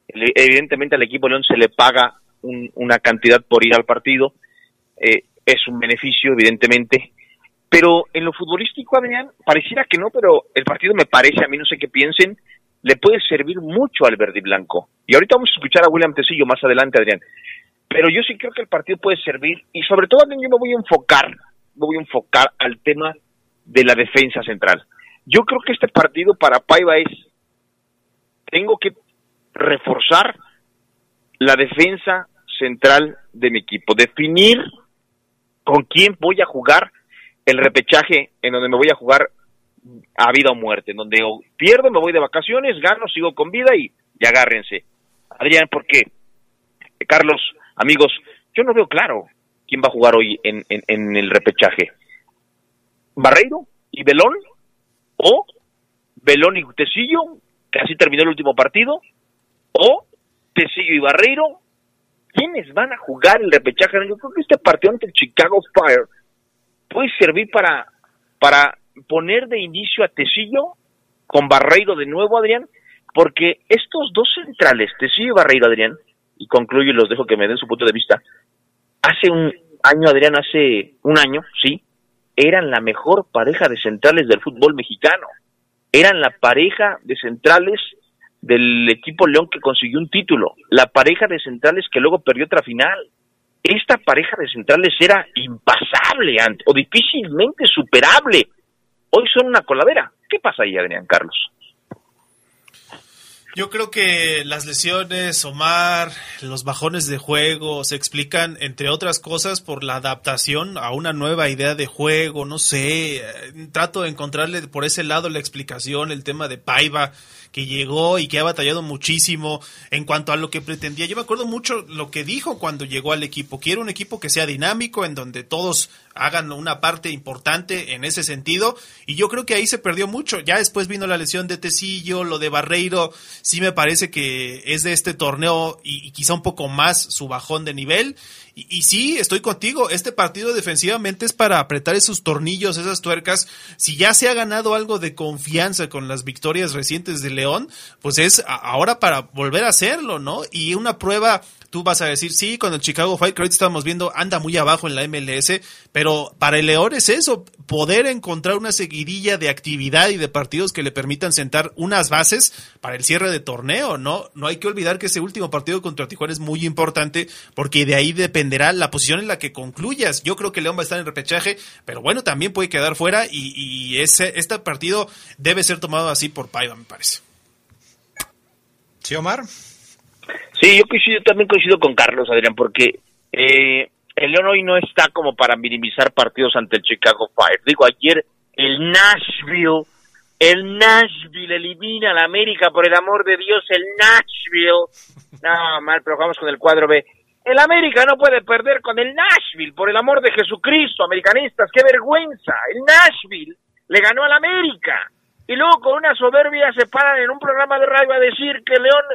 Evidentemente al equipo León se le paga una cantidad por ir al partido. Eh, es un beneficio, evidentemente. Pero en lo futbolístico, Adrián, pareciera que no, pero el partido me parece, a mí no sé qué piensen, le puede servir mucho al verde y. Y ahorita vamos a escuchar a William Tecillo más adelante, Adrián. Pero yo sí creo que el partido puede servir, y sobre todo, Adrián, yo me voy a enfocar, me voy a enfocar al tema de la defensa central. Yo creo que este partido para Paiva es, tengo que reforzar la defensa central de mi equipo, definir con quién voy a jugar el repechaje en donde me voy a jugar a vida o muerte, en donde pierdo, me voy de vacaciones, gano, sigo con vida y, agárrense. Adrián, ¿por qué? Carlos, amigos, yo no veo claro quién va a jugar hoy en, en el repechaje. ¿Barreiro y Belón? ¿O Belón y Tecillo, que así terminó el último partido? ¿O Tecillo y Barreiro? ¿Quiénes van a jugar el repechaje? Yo creo que este partido ante el Chicago Fire puede servir para, para poner de inicio a Tecillo con Barreiro de nuevo, Adrián, porque estos dos centrales, Tecillo y Barreiro, Adrián, y concluyo y los dejo que me den su punto de vista, hace un año, Adrián, hace un año, sí, eran la mejor pareja de centrales del fútbol mexicano. Eran la pareja de centrales del equipo León que consiguió un título, la pareja de centrales que luego perdió otra final. Esta pareja de centrales era impasable o difícilmente superable. Hoy son una coladera. ¿Qué pasa ahí, Adrián Carlos? Yo creo que las lesiones, Omar, los bajones de juego se explican, entre otras cosas, por la adaptación a una nueva idea de juego, no sé, eh, trato de encontrarle por ese lado la explicación, el tema de Paiva, que llegó y que ha batallado muchísimo en cuanto a lo que pretendía. Yo me acuerdo mucho lo que dijo cuando llegó al equipo. Quiero un equipo que sea dinámico, en donde todos hagan una parte importante en ese sentido. Y yo creo que ahí se perdió mucho. Ya después vino la lesión de Tecillo, lo de Barreiro. Sí me parece que es de este torneo y, quizá un poco más su bajón de nivel. Y, sí, estoy contigo. Este partido defensivamente es para apretar esos tornillos, esas tuercas. Si ya se ha ganado algo de confianza con las victorias recientes de León, pues es ahora para volver a hacerlo, ¿no? Y una prueba tú vas a decir, sí, con el Chicago Fire, que estamos viendo, anda muy abajo en la MLS, pero para el León es eso, poder encontrar una seguidilla de actividad y de partidos que le permitan sentar unas bases para el cierre de torneo, ¿no? No hay que olvidar que ese último partido contra Tijuana es muy importante porque de ahí dependerá la posición en la que concluyas. Yo creo que León va a estar en repechaje, pero bueno, también puede quedar fuera y, ese, este partido debe ser tomado así por Paiva, me parece. Sí, Omar. Sí, yo coincido, también coincido con Carlos, Adrián, porque eh, el León hoy no está como para minimizar partidos ante el Chicago Fire. Digo, ayer el Nashville, el Nashville elimina a la América, por el amor de Dios, el Nashville. No, mal, pero vamos con el cuadro B. El América no puede perder con el Nashville, por el amor de Jesucristo, americanistas, qué vergüenza. El Nashville le ganó al América. Y luego con una soberbia se paran en un programa de radio a decir que León,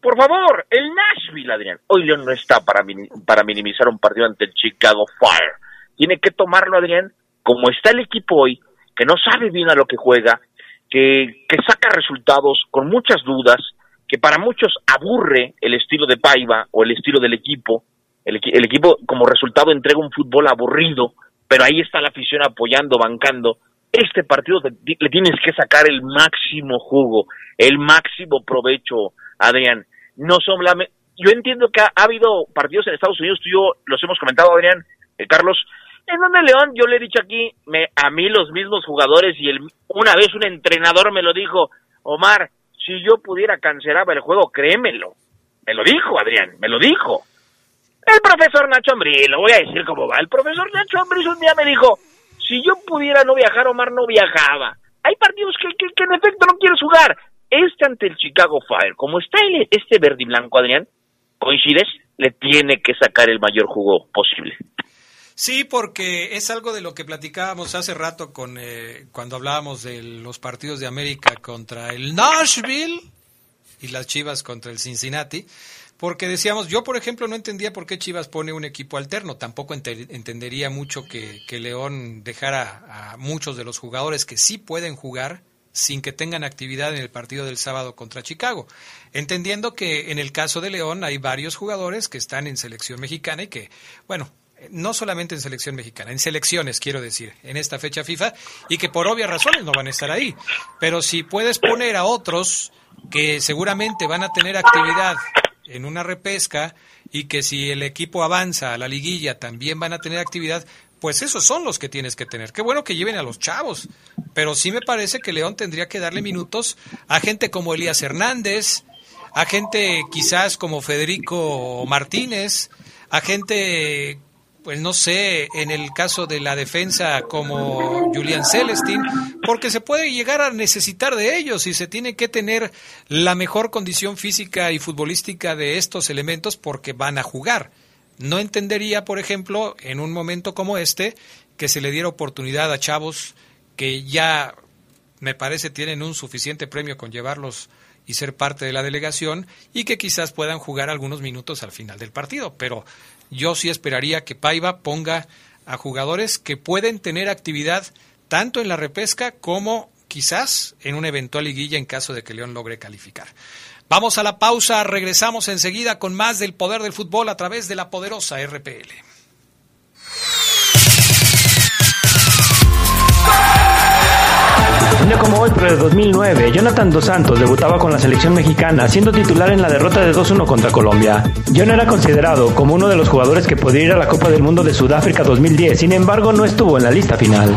por favor, el Nashville, Adrián. Hoy León no está para, para minimizar un partido ante el Chicago Fire. Tiene que tomarlo, Adrián, como está el equipo hoy, que no sabe bien a lo que juega, que, que saca resultados con muchas dudas, que para muchos aburre el estilo de Paiva o el estilo del equipo. El, el equipo como resultado entrega un fútbol aburrido, pero ahí está la afición apoyando, bancando este partido le tienes que sacar el máximo jugo, el máximo provecho, Adrián. No son yo entiendo que ha, habido partidos en Estados Unidos, tú y yo los hemos comentado, Adrián, eh, Carlos, en donde León, yo le he dicho aquí, me, a mí los mismos jugadores y el, una vez un entrenador me lo dijo, Omar, si yo pudiera cancelar el juego, créemelo. Me lo dijo, Adrián, me lo dijo. El profesor Nacho Ambrí, lo voy a decir cómo va. El profesor Nacho Ambrí un día me dijo, si yo pudiera no viajar, Omar no viajaba. Hay partidos que, que, en efecto no quieres jugar. Este ante el Chicago Fire, como está el, este verde y blanco, Adrián, ¿coincides? Le tiene que sacar el mayor jugo posible. Sí, porque es algo de lo que platicábamos hace rato con eh, cuando hablábamos de los partidos de América contra el Nashville y las Chivas contra el Cincinnati. Porque decíamos, yo por ejemplo no entendía por qué Chivas pone un equipo alterno, tampoco entendería mucho que, León dejara a muchos de los jugadores que sí pueden jugar sin que tengan actividad en el partido del sábado contra Chicago. Entendiendo que en el caso de León hay varios jugadores que están en selección mexicana y que, bueno, no solamente en selección mexicana, en selecciones, quiero decir, en esta fecha FIFA, y que por obvias razones no van a estar ahí. Pero si puedes poner a otros que seguramente van a tener actividad en una repesca y que si el equipo avanza a la liguilla también van a tener actividad, pues esos son los que tienes que tener. Qué bueno que lleven a los chavos, pero sí me parece que León tendría que darle minutos a gente como Elías Hernández, a gente quizás como Federico Martínez, a gente pues no sé, en el caso de la defensa como Julian Celestin, porque se puede llegar a necesitar de ellos y se tiene que tener la mejor condición física y futbolística de estos elementos porque van a jugar. No entendería, por ejemplo, en un momento como este, que se le diera oportunidad a chavos que ya me parece tienen un suficiente premio con llevarlos y ser parte de la delegación y que quizás puedan jugar algunos minutos al final del partido. Pero yo sí esperaría que Paiva ponga a jugadores que pueden tener actividad tanto en la repesca como quizás en una eventual liguilla en caso de que León logre calificar. Vamos a la pausa, regresamos enseguida con más del poder del fútbol a través de la poderosa RPL. Un día como hoy, pero de 2009, Jonathan Dos Santos debutaba con la selección mexicana, siendo titular en la derrota de 2-1 contra Colombia. John era considerado como uno de los jugadores que podría ir a la Copa del Mundo de Sudáfrica 2010, sin embargo no estuvo en la lista final.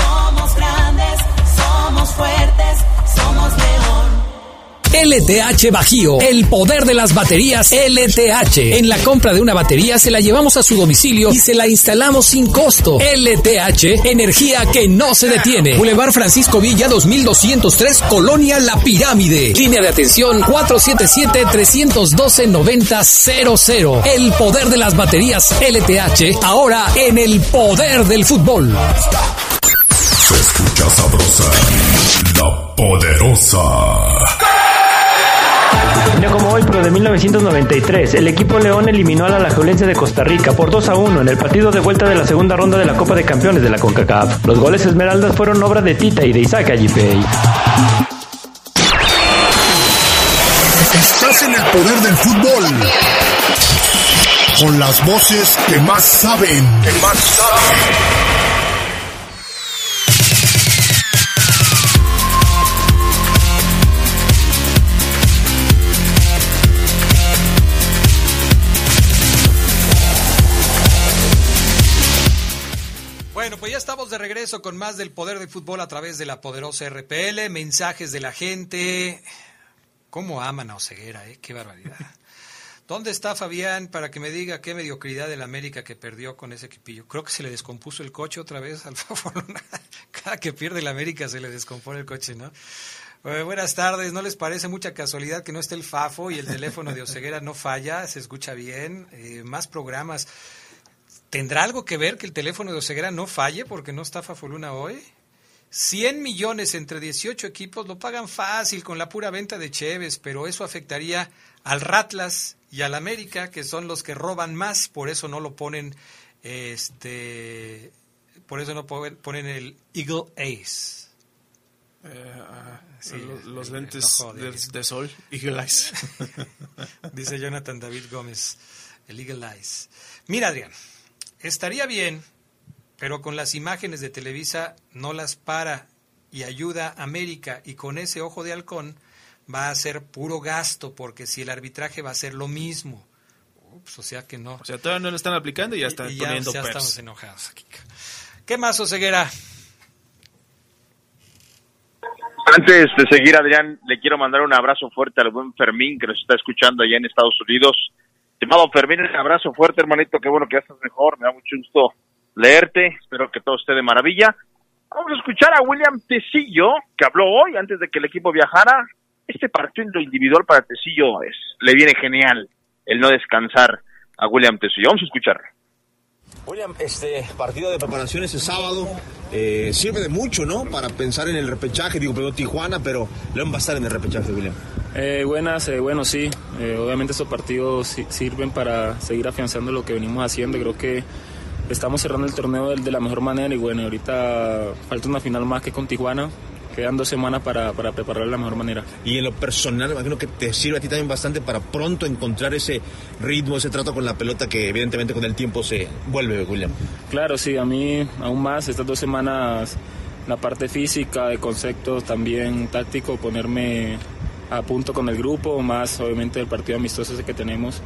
LTH Bajío, el poder de las baterías LTH. En la compra de una batería se la llevamos a su domicilio y se la instalamos sin costo. LTH, energía que no se detiene. Boulevard Francisco Villa 2203, Colonia La Pirámide. Línea de atención 477-312-9000. El poder de las baterías LTH, ahora en el poder del fútbol. Se escucha sabrosa, la poderosa. Un día como hoy, pero de 1993, el equipo León eliminó a la Alajuelense de Costa Rica por 2 a 1 en el partido de vuelta de la segunda ronda de la Copa de Campeones de la CONCACAF. Los goles Esmeraldas fueron obra de Tita y de Isaac Ayipey. Estás en el poder del fútbol. Con las voces que más saben. Que más saben. Estamos de regreso con más del poder del fútbol a través de la poderosa RPL, mensajes de la gente. ¿Cómo aman a Oseguera, eh? Qué barbaridad. ¿Dónde está Fabián para que me diga qué mediocridad del América que perdió con ese equipillo? Creo que se le descompuso el coche otra vez al favor. Cada que pierde el América se le descompone el coche, ¿no? Eh, buenas tardes, ¿no les parece mucha casualidad que no esté el Fafo y el teléfono de Oseguera no falla? Se escucha bien, eh, más programas. ¿Tendrá algo que ver que el teléfono de Oseguera no falle porque no está Fafoluna hoy? 100 millones entre 18 equipos lo pagan fácil con la pura venta de Cheves, pero eso afectaría al Ratlas y al América, que son los que roban más, por eso no lo ponen, este, por eso no ponen el Eagle Ace. Eh, ah, Sí, los, los el- lentes el de, de sol, Eagle Eyes. Dice Jonathan David Gómez, el Eagle Eyes. Mira, Adrián, estaría bien, pero con las imágenes de Televisa no las para y ayuda a América y con ese ojo de halcón va a ser puro gasto porque si el arbitraje va a ser lo mismo. Ups, o sea que no. O sea, todavía no lo están aplicando y ya están Y ya, poniendo ya estamos enojados aquí. ¿Qué más, Oseguera? Antes de seguir, Adrián, le quiero mandar un abrazo fuerte al buen Fermín que nos está escuchando allá en Estados Unidos. Estimado Fermín, un abrazo fuerte, hermanito. Qué bueno que ya estás mejor. Me da mucho gusto leerte. Espero que todo esté de maravilla. Vamos a escuchar a William Tecillo, que habló hoy antes de que el equipo viajara. Este partido individual para Tecillo es, le viene genial el no descansar a William Tecillo. Vamos a escuchar. William, este partido de preparación ese sábado eh, sirve de mucho, ¿no? Para pensar en el repechaje. Digo, primero Tijuana, pero León va a estar en el repechaje, William. Eh, buenas, eh, bueno, sí. Eh, obviamente estos partidos si- sirven para seguir afianzando lo que venimos haciendo. Creo que estamos cerrando el torneo de, de la mejor manera y bueno, ahorita falta una final más que con Tijuana. Quedan dos semanas para, para prepararla de la mejor manera. Y en lo personal, imagino que te sirve a ti también bastante para pronto encontrar ese ritmo, ese trato con la pelota que evidentemente con el tiempo se vuelve, William. Claro, sí, a mí aún más estas dos semanas, la parte física, de conceptos, también táctico, ponerme a punto con el grupo, más obviamente el partido amistoso ese que tenemos.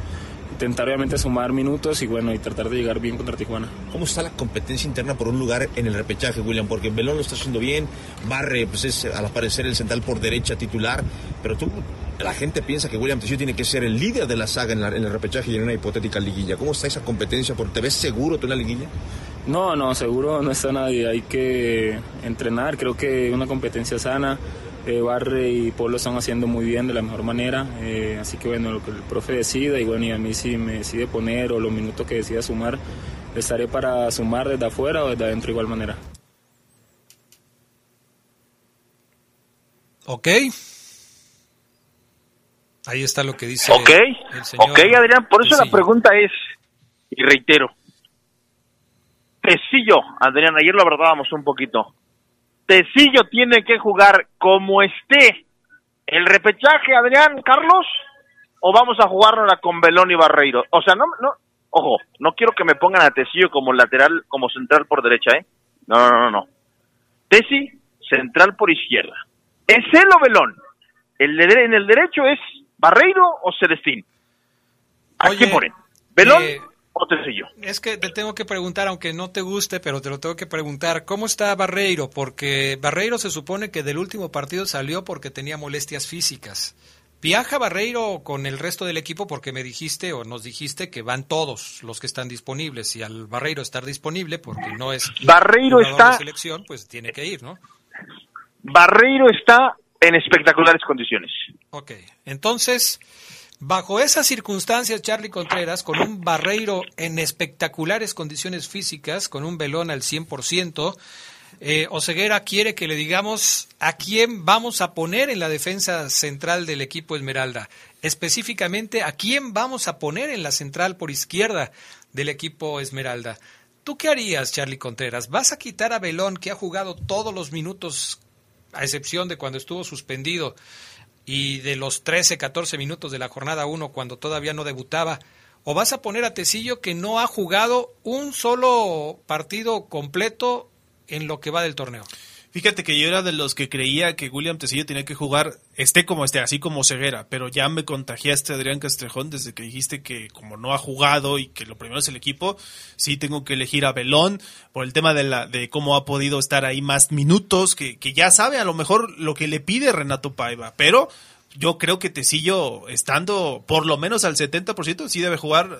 Intentar obviamente sumar minutos y bueno, y tratar de llegar bien contra Tijuana. ¿Cómo está la competencia interna por un lugar en el repechaje, William? Porque Belón lo está haciendo bien, Barre, pues es al parecer el central por derecha titular, pero tú, la gente piensa que William Tecillo tiene que ser el líder de la saga en, la- en el repechaje y en una hipotética liguilla. ¿Cómo está esa competencia? ¿Te ves seguro tú en la liguilla? No, no, seguro no está nadie. Hay que entrenar. Creo que una competencia sana. Eh, Barre y Polo lo están haciendo muy bien de la mejor manera. Eh, así que bueno, lo que el profe decida y bueno, y a mí si me decide poner o los minutos que decida sumar, estaré para sumar desde afuera o desde adentro de igual manera. Ok. Ahí está lo que dice Ok, el señor. ok, Adrián, por eso la pregunta es, y reitero, Tecillo, Adrián, ayer lo abordábamos un poquito, Tecillo tiene que jugar como esté el repechaje, Adrián, Carlos, o vamos a jugárnosla con Belón y Barreiro, o sea, no, no, ojo, no quiero que me pongan a Tecillo como lateral, como central por derecha, ¿eh? No, no, no, no. Teci, central por izquierda. ¿Es él o Belón? El de- en el derecho es Barreiro o Celestín. ¿A Oye, quién ponen? ¿Belón eh, Es que te tengo que preguntar, aunque no te guste, pero te lo tengo que preguntar, ¿cómo está Barreiro? Porque Barreiro se supone que del último partido salió porque tenía molestias físicas. ¿Viaja Barreiro con el resto del equipo? Porque me dijiste o nos dijiste que van todos los que están disponibles. Y al Barreiro estar disponible, porque no es Barreiro está- de selección, pues tiene que ir, ¿no? Barreiro está en espectaculares condiciones. Ok, entonces, bajo esas circunstancias, Charlie Contreras, con un Barreiro en espectaculares condiciones físicas, con un velón al 100%, eh, Oseguera quiere que le digamos a quién vamos a poner en la defensa central del equipo Esmeralda. Específicamente, a quién vamos a poner en la central por izquierda del equipo Esmeralda. ¿Tú qué harías, Charlie Contreras? ¿Vas a quitar a Belón, que ha jugado todos los minutos, a excepción de cuando estuvo suspendido, y de los 13, 14 minutos de la jornada 1 cuando todavía no debutaba? ¿O vas a poner a Tecillo que no ha jugado un solo partido completo en lo que va del torneo? Fíjate que yo era de los que creía que William Tecillo tenía que jugar, esté como esté, así como Ceguera, pero ya me contagiaste, Adrián Castrejón, desde que dijiste que como no ha jugado y que lo primero es el equipo, sí tengo que elegir a Belón por el tema de, la, de cómo ha podido estar ahí más minutos, que, que ya sabe a lo mejor lo que le pide Renato Paiva, pero yo creo que Tecillo, estando por lo menos al 70%, sí debe jugar,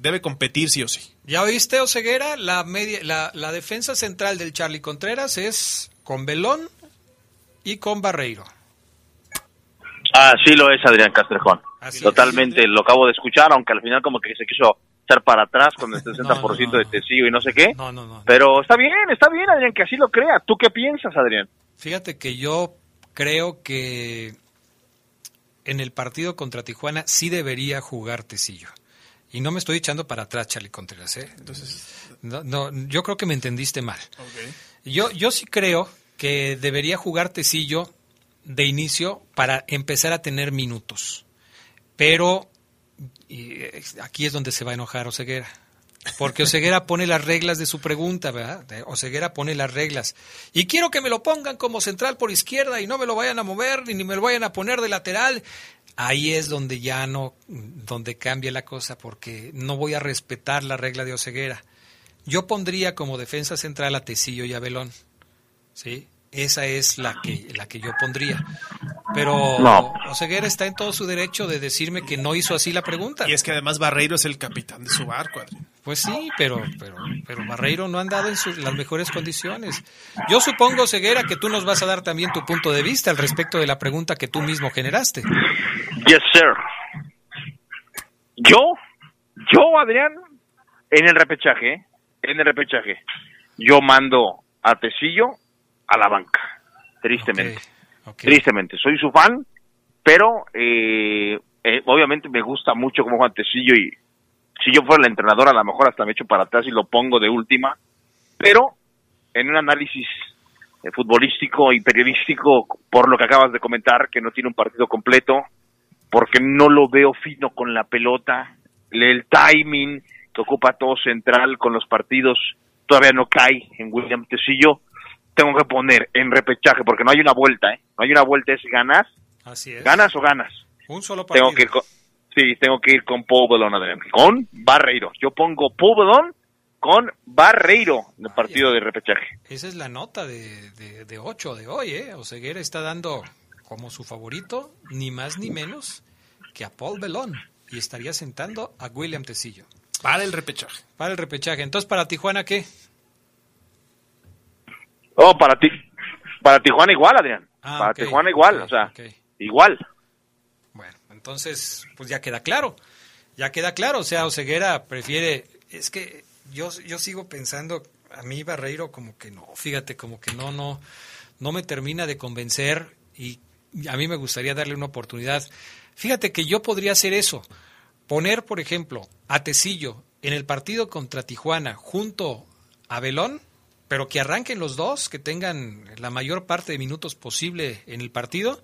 debe competir sí o sí. ¿Ya oíste, Oseguera? La, media, la, la defensa central del Charlie Contreras es con Belón y con Barreiro. Así lo es Adrián Castrejón. Así Totalmente, lo acabo de escuchar, aunque al final como que se quiso echar para atrás con el 60% de Tecillo y no sé qué. No, no, no. Pero está bien, está bien Adrián, que así lo crea. ¿Tú qué piensas, Adrián? Fíjate que yo creo que en el partido contra Tijuana sí debería jugar Tecillo. Y no me estoy echando para atrás, Charlie Contreras. ¿eh? No, no, yo creo que me entendiste mal. Yo, yo sí creo que debería jugar Tecillo de inicio para empezar a tener minutos. Pero y, eh, aquí es donde se va a enojar Oseguera. Porque Oseguera pone las reglas de su pregunta, ¿verdad? Oseguera pone las reglas. Y quiero que me lo pongan como central por izquierda y no me lo vayan a mover ni me lo vayan a poner de lateral. Ahí es donde ya no, donde cambia la cosa, porque no voy a respetar la regla de Oseguera. Yo pondría como defensa central a Tecillo y a Belón. ¿Sí? Esa es la que, la que yo pondría. Pero No. Oseguera está en todo su derecho de decirme que no hizo así la pregunta. Y es que además Barreiro es el capitán de su barco, Adrián. Pues sí, pero, pero, pero Barreiro no ha andado en sus, las mejores condiciones. Yo supongo, Ceguera, que tú nos vas a dar también tu punto de vista al respecto de la pregunta que tú mismo generaste. Yes, sir. Yo, yo, Adrián, en el repechaje, ¿eh? En el repechaje, yo mando a Tecillo a la banca, tristemente. Tristemente, soy su fan, pero eh, eh, obviamente me gusta mucho cómo juega Tecillo y si yo fuera el entrenador a lo mejor hasta me echo para atrás y lo pongo de última, pero en un análisis eh, futbolístico y periodístico, por lo que acabas de comentar, que no tiene un partido completo, porque no lo veo fino con la pelota, el timing que ocupa todo central con los partidos todavía no cae en William Tecillo, tengo que poner en repechaje, porque no hay una vuelta, ¿eh? no hay una vuelta, es ganas, Así es. ganas o ganas. Un solo partido. Tengo que ir con, sí, tengo que ir con Pobelón, con Barreiro. Yo pongo Pobelón con Barreiro en el partido de repechaje. Esa es la nota de, de, de 8 de hoy, ¿eh? Oseguera está dando como su favorito, ni más ni menos que a Paul Belón. Y estaría sentando a William Tecillo. Para el repechaje. Para el repechaje. Entonces, ¿para Tijuana qué? Oh, para ti, para Tijuana igual, Adrián. Ah, para Tijuana igual, o sea, igual. Entonces, pues ya queda claro. Ya queda claro. O sea, Oseguera prefiere. Es que yo, yo sigo pensando, a mí Barreiro como que no, fíjate, como que no, no, no me termina de convencer y a mí me gustaría darle una oportunidad. Fíjate que yo podría hacer eso. Poner, por ejemplo, a Tecillo en el partido contra Tijuana junto a Belón, pero que arranquen los dos, que tengan la mayor parte de minutos posible en el partido.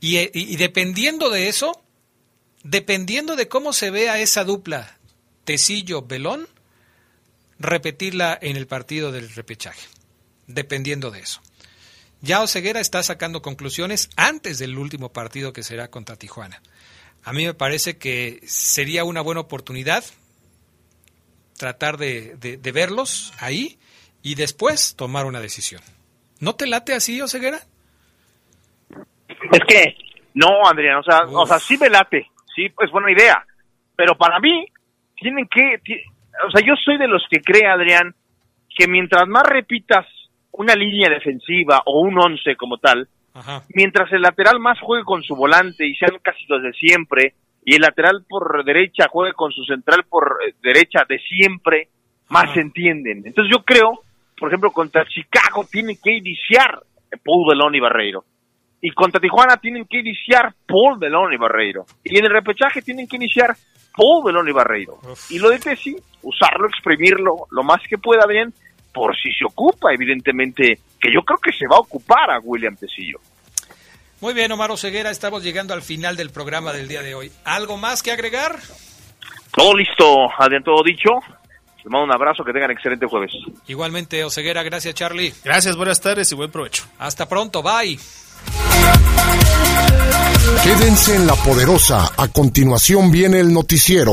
Y, y dependiendo de eso, dependiendo de cómo se vea esa dupla Tecillo-Belón, repetirla en el partido del repechaje. Dependiendo de eso. Ya Oseguera está sacando conclusiones antes del último partido que será contra Tijuana. A mí me parece que sería una buena oportunidad tratar de, de- de verlos ahí y después tomar una decisión. ¿No te late así, Oseguera? Es que No, Adrián, o sea, o sea, sí me late, sí, es buena idea, pero para mí tienen que, o sea, yo soy de los que cree, Adrián, que mientras más repitas una línea defensiva o un once como tal, Ajá. mientras el lateral más juegue con su volante y sean casi los de siempre, y el lateral por derecha juegue con su central por eh, derecha de siempre, más se entienden. Entonces yo creo, por ejemplo, contra Chicago tiene que iniciar Paul Delon y Barreiro. Y contra Tijuana tienen que iniciar Paul Delon y Barreiro. Y en el repechaje tienen que iniciar Paul Delon y Barreiro. Y lo de Tessi, usarlo, exprimirlo lo más que pueda bien, por si se ocupa, evidentemente, que yo creo que se va a ocupar a William Tecillo. Muy bien, Omar Oseguera, estamos llegando al final del programa del día de hoy. ¿Algo más que agregar? Todo listo, Adrián, todo dicho. Les mando un abrazo, que tengan excelente jueves. Igualmente, Oseguera, gracias Charlie. Gracias, buenas tardes y buen provecho. Hasta pronto, bye. Quédense en la poderosa. A continuación viene el noticiero.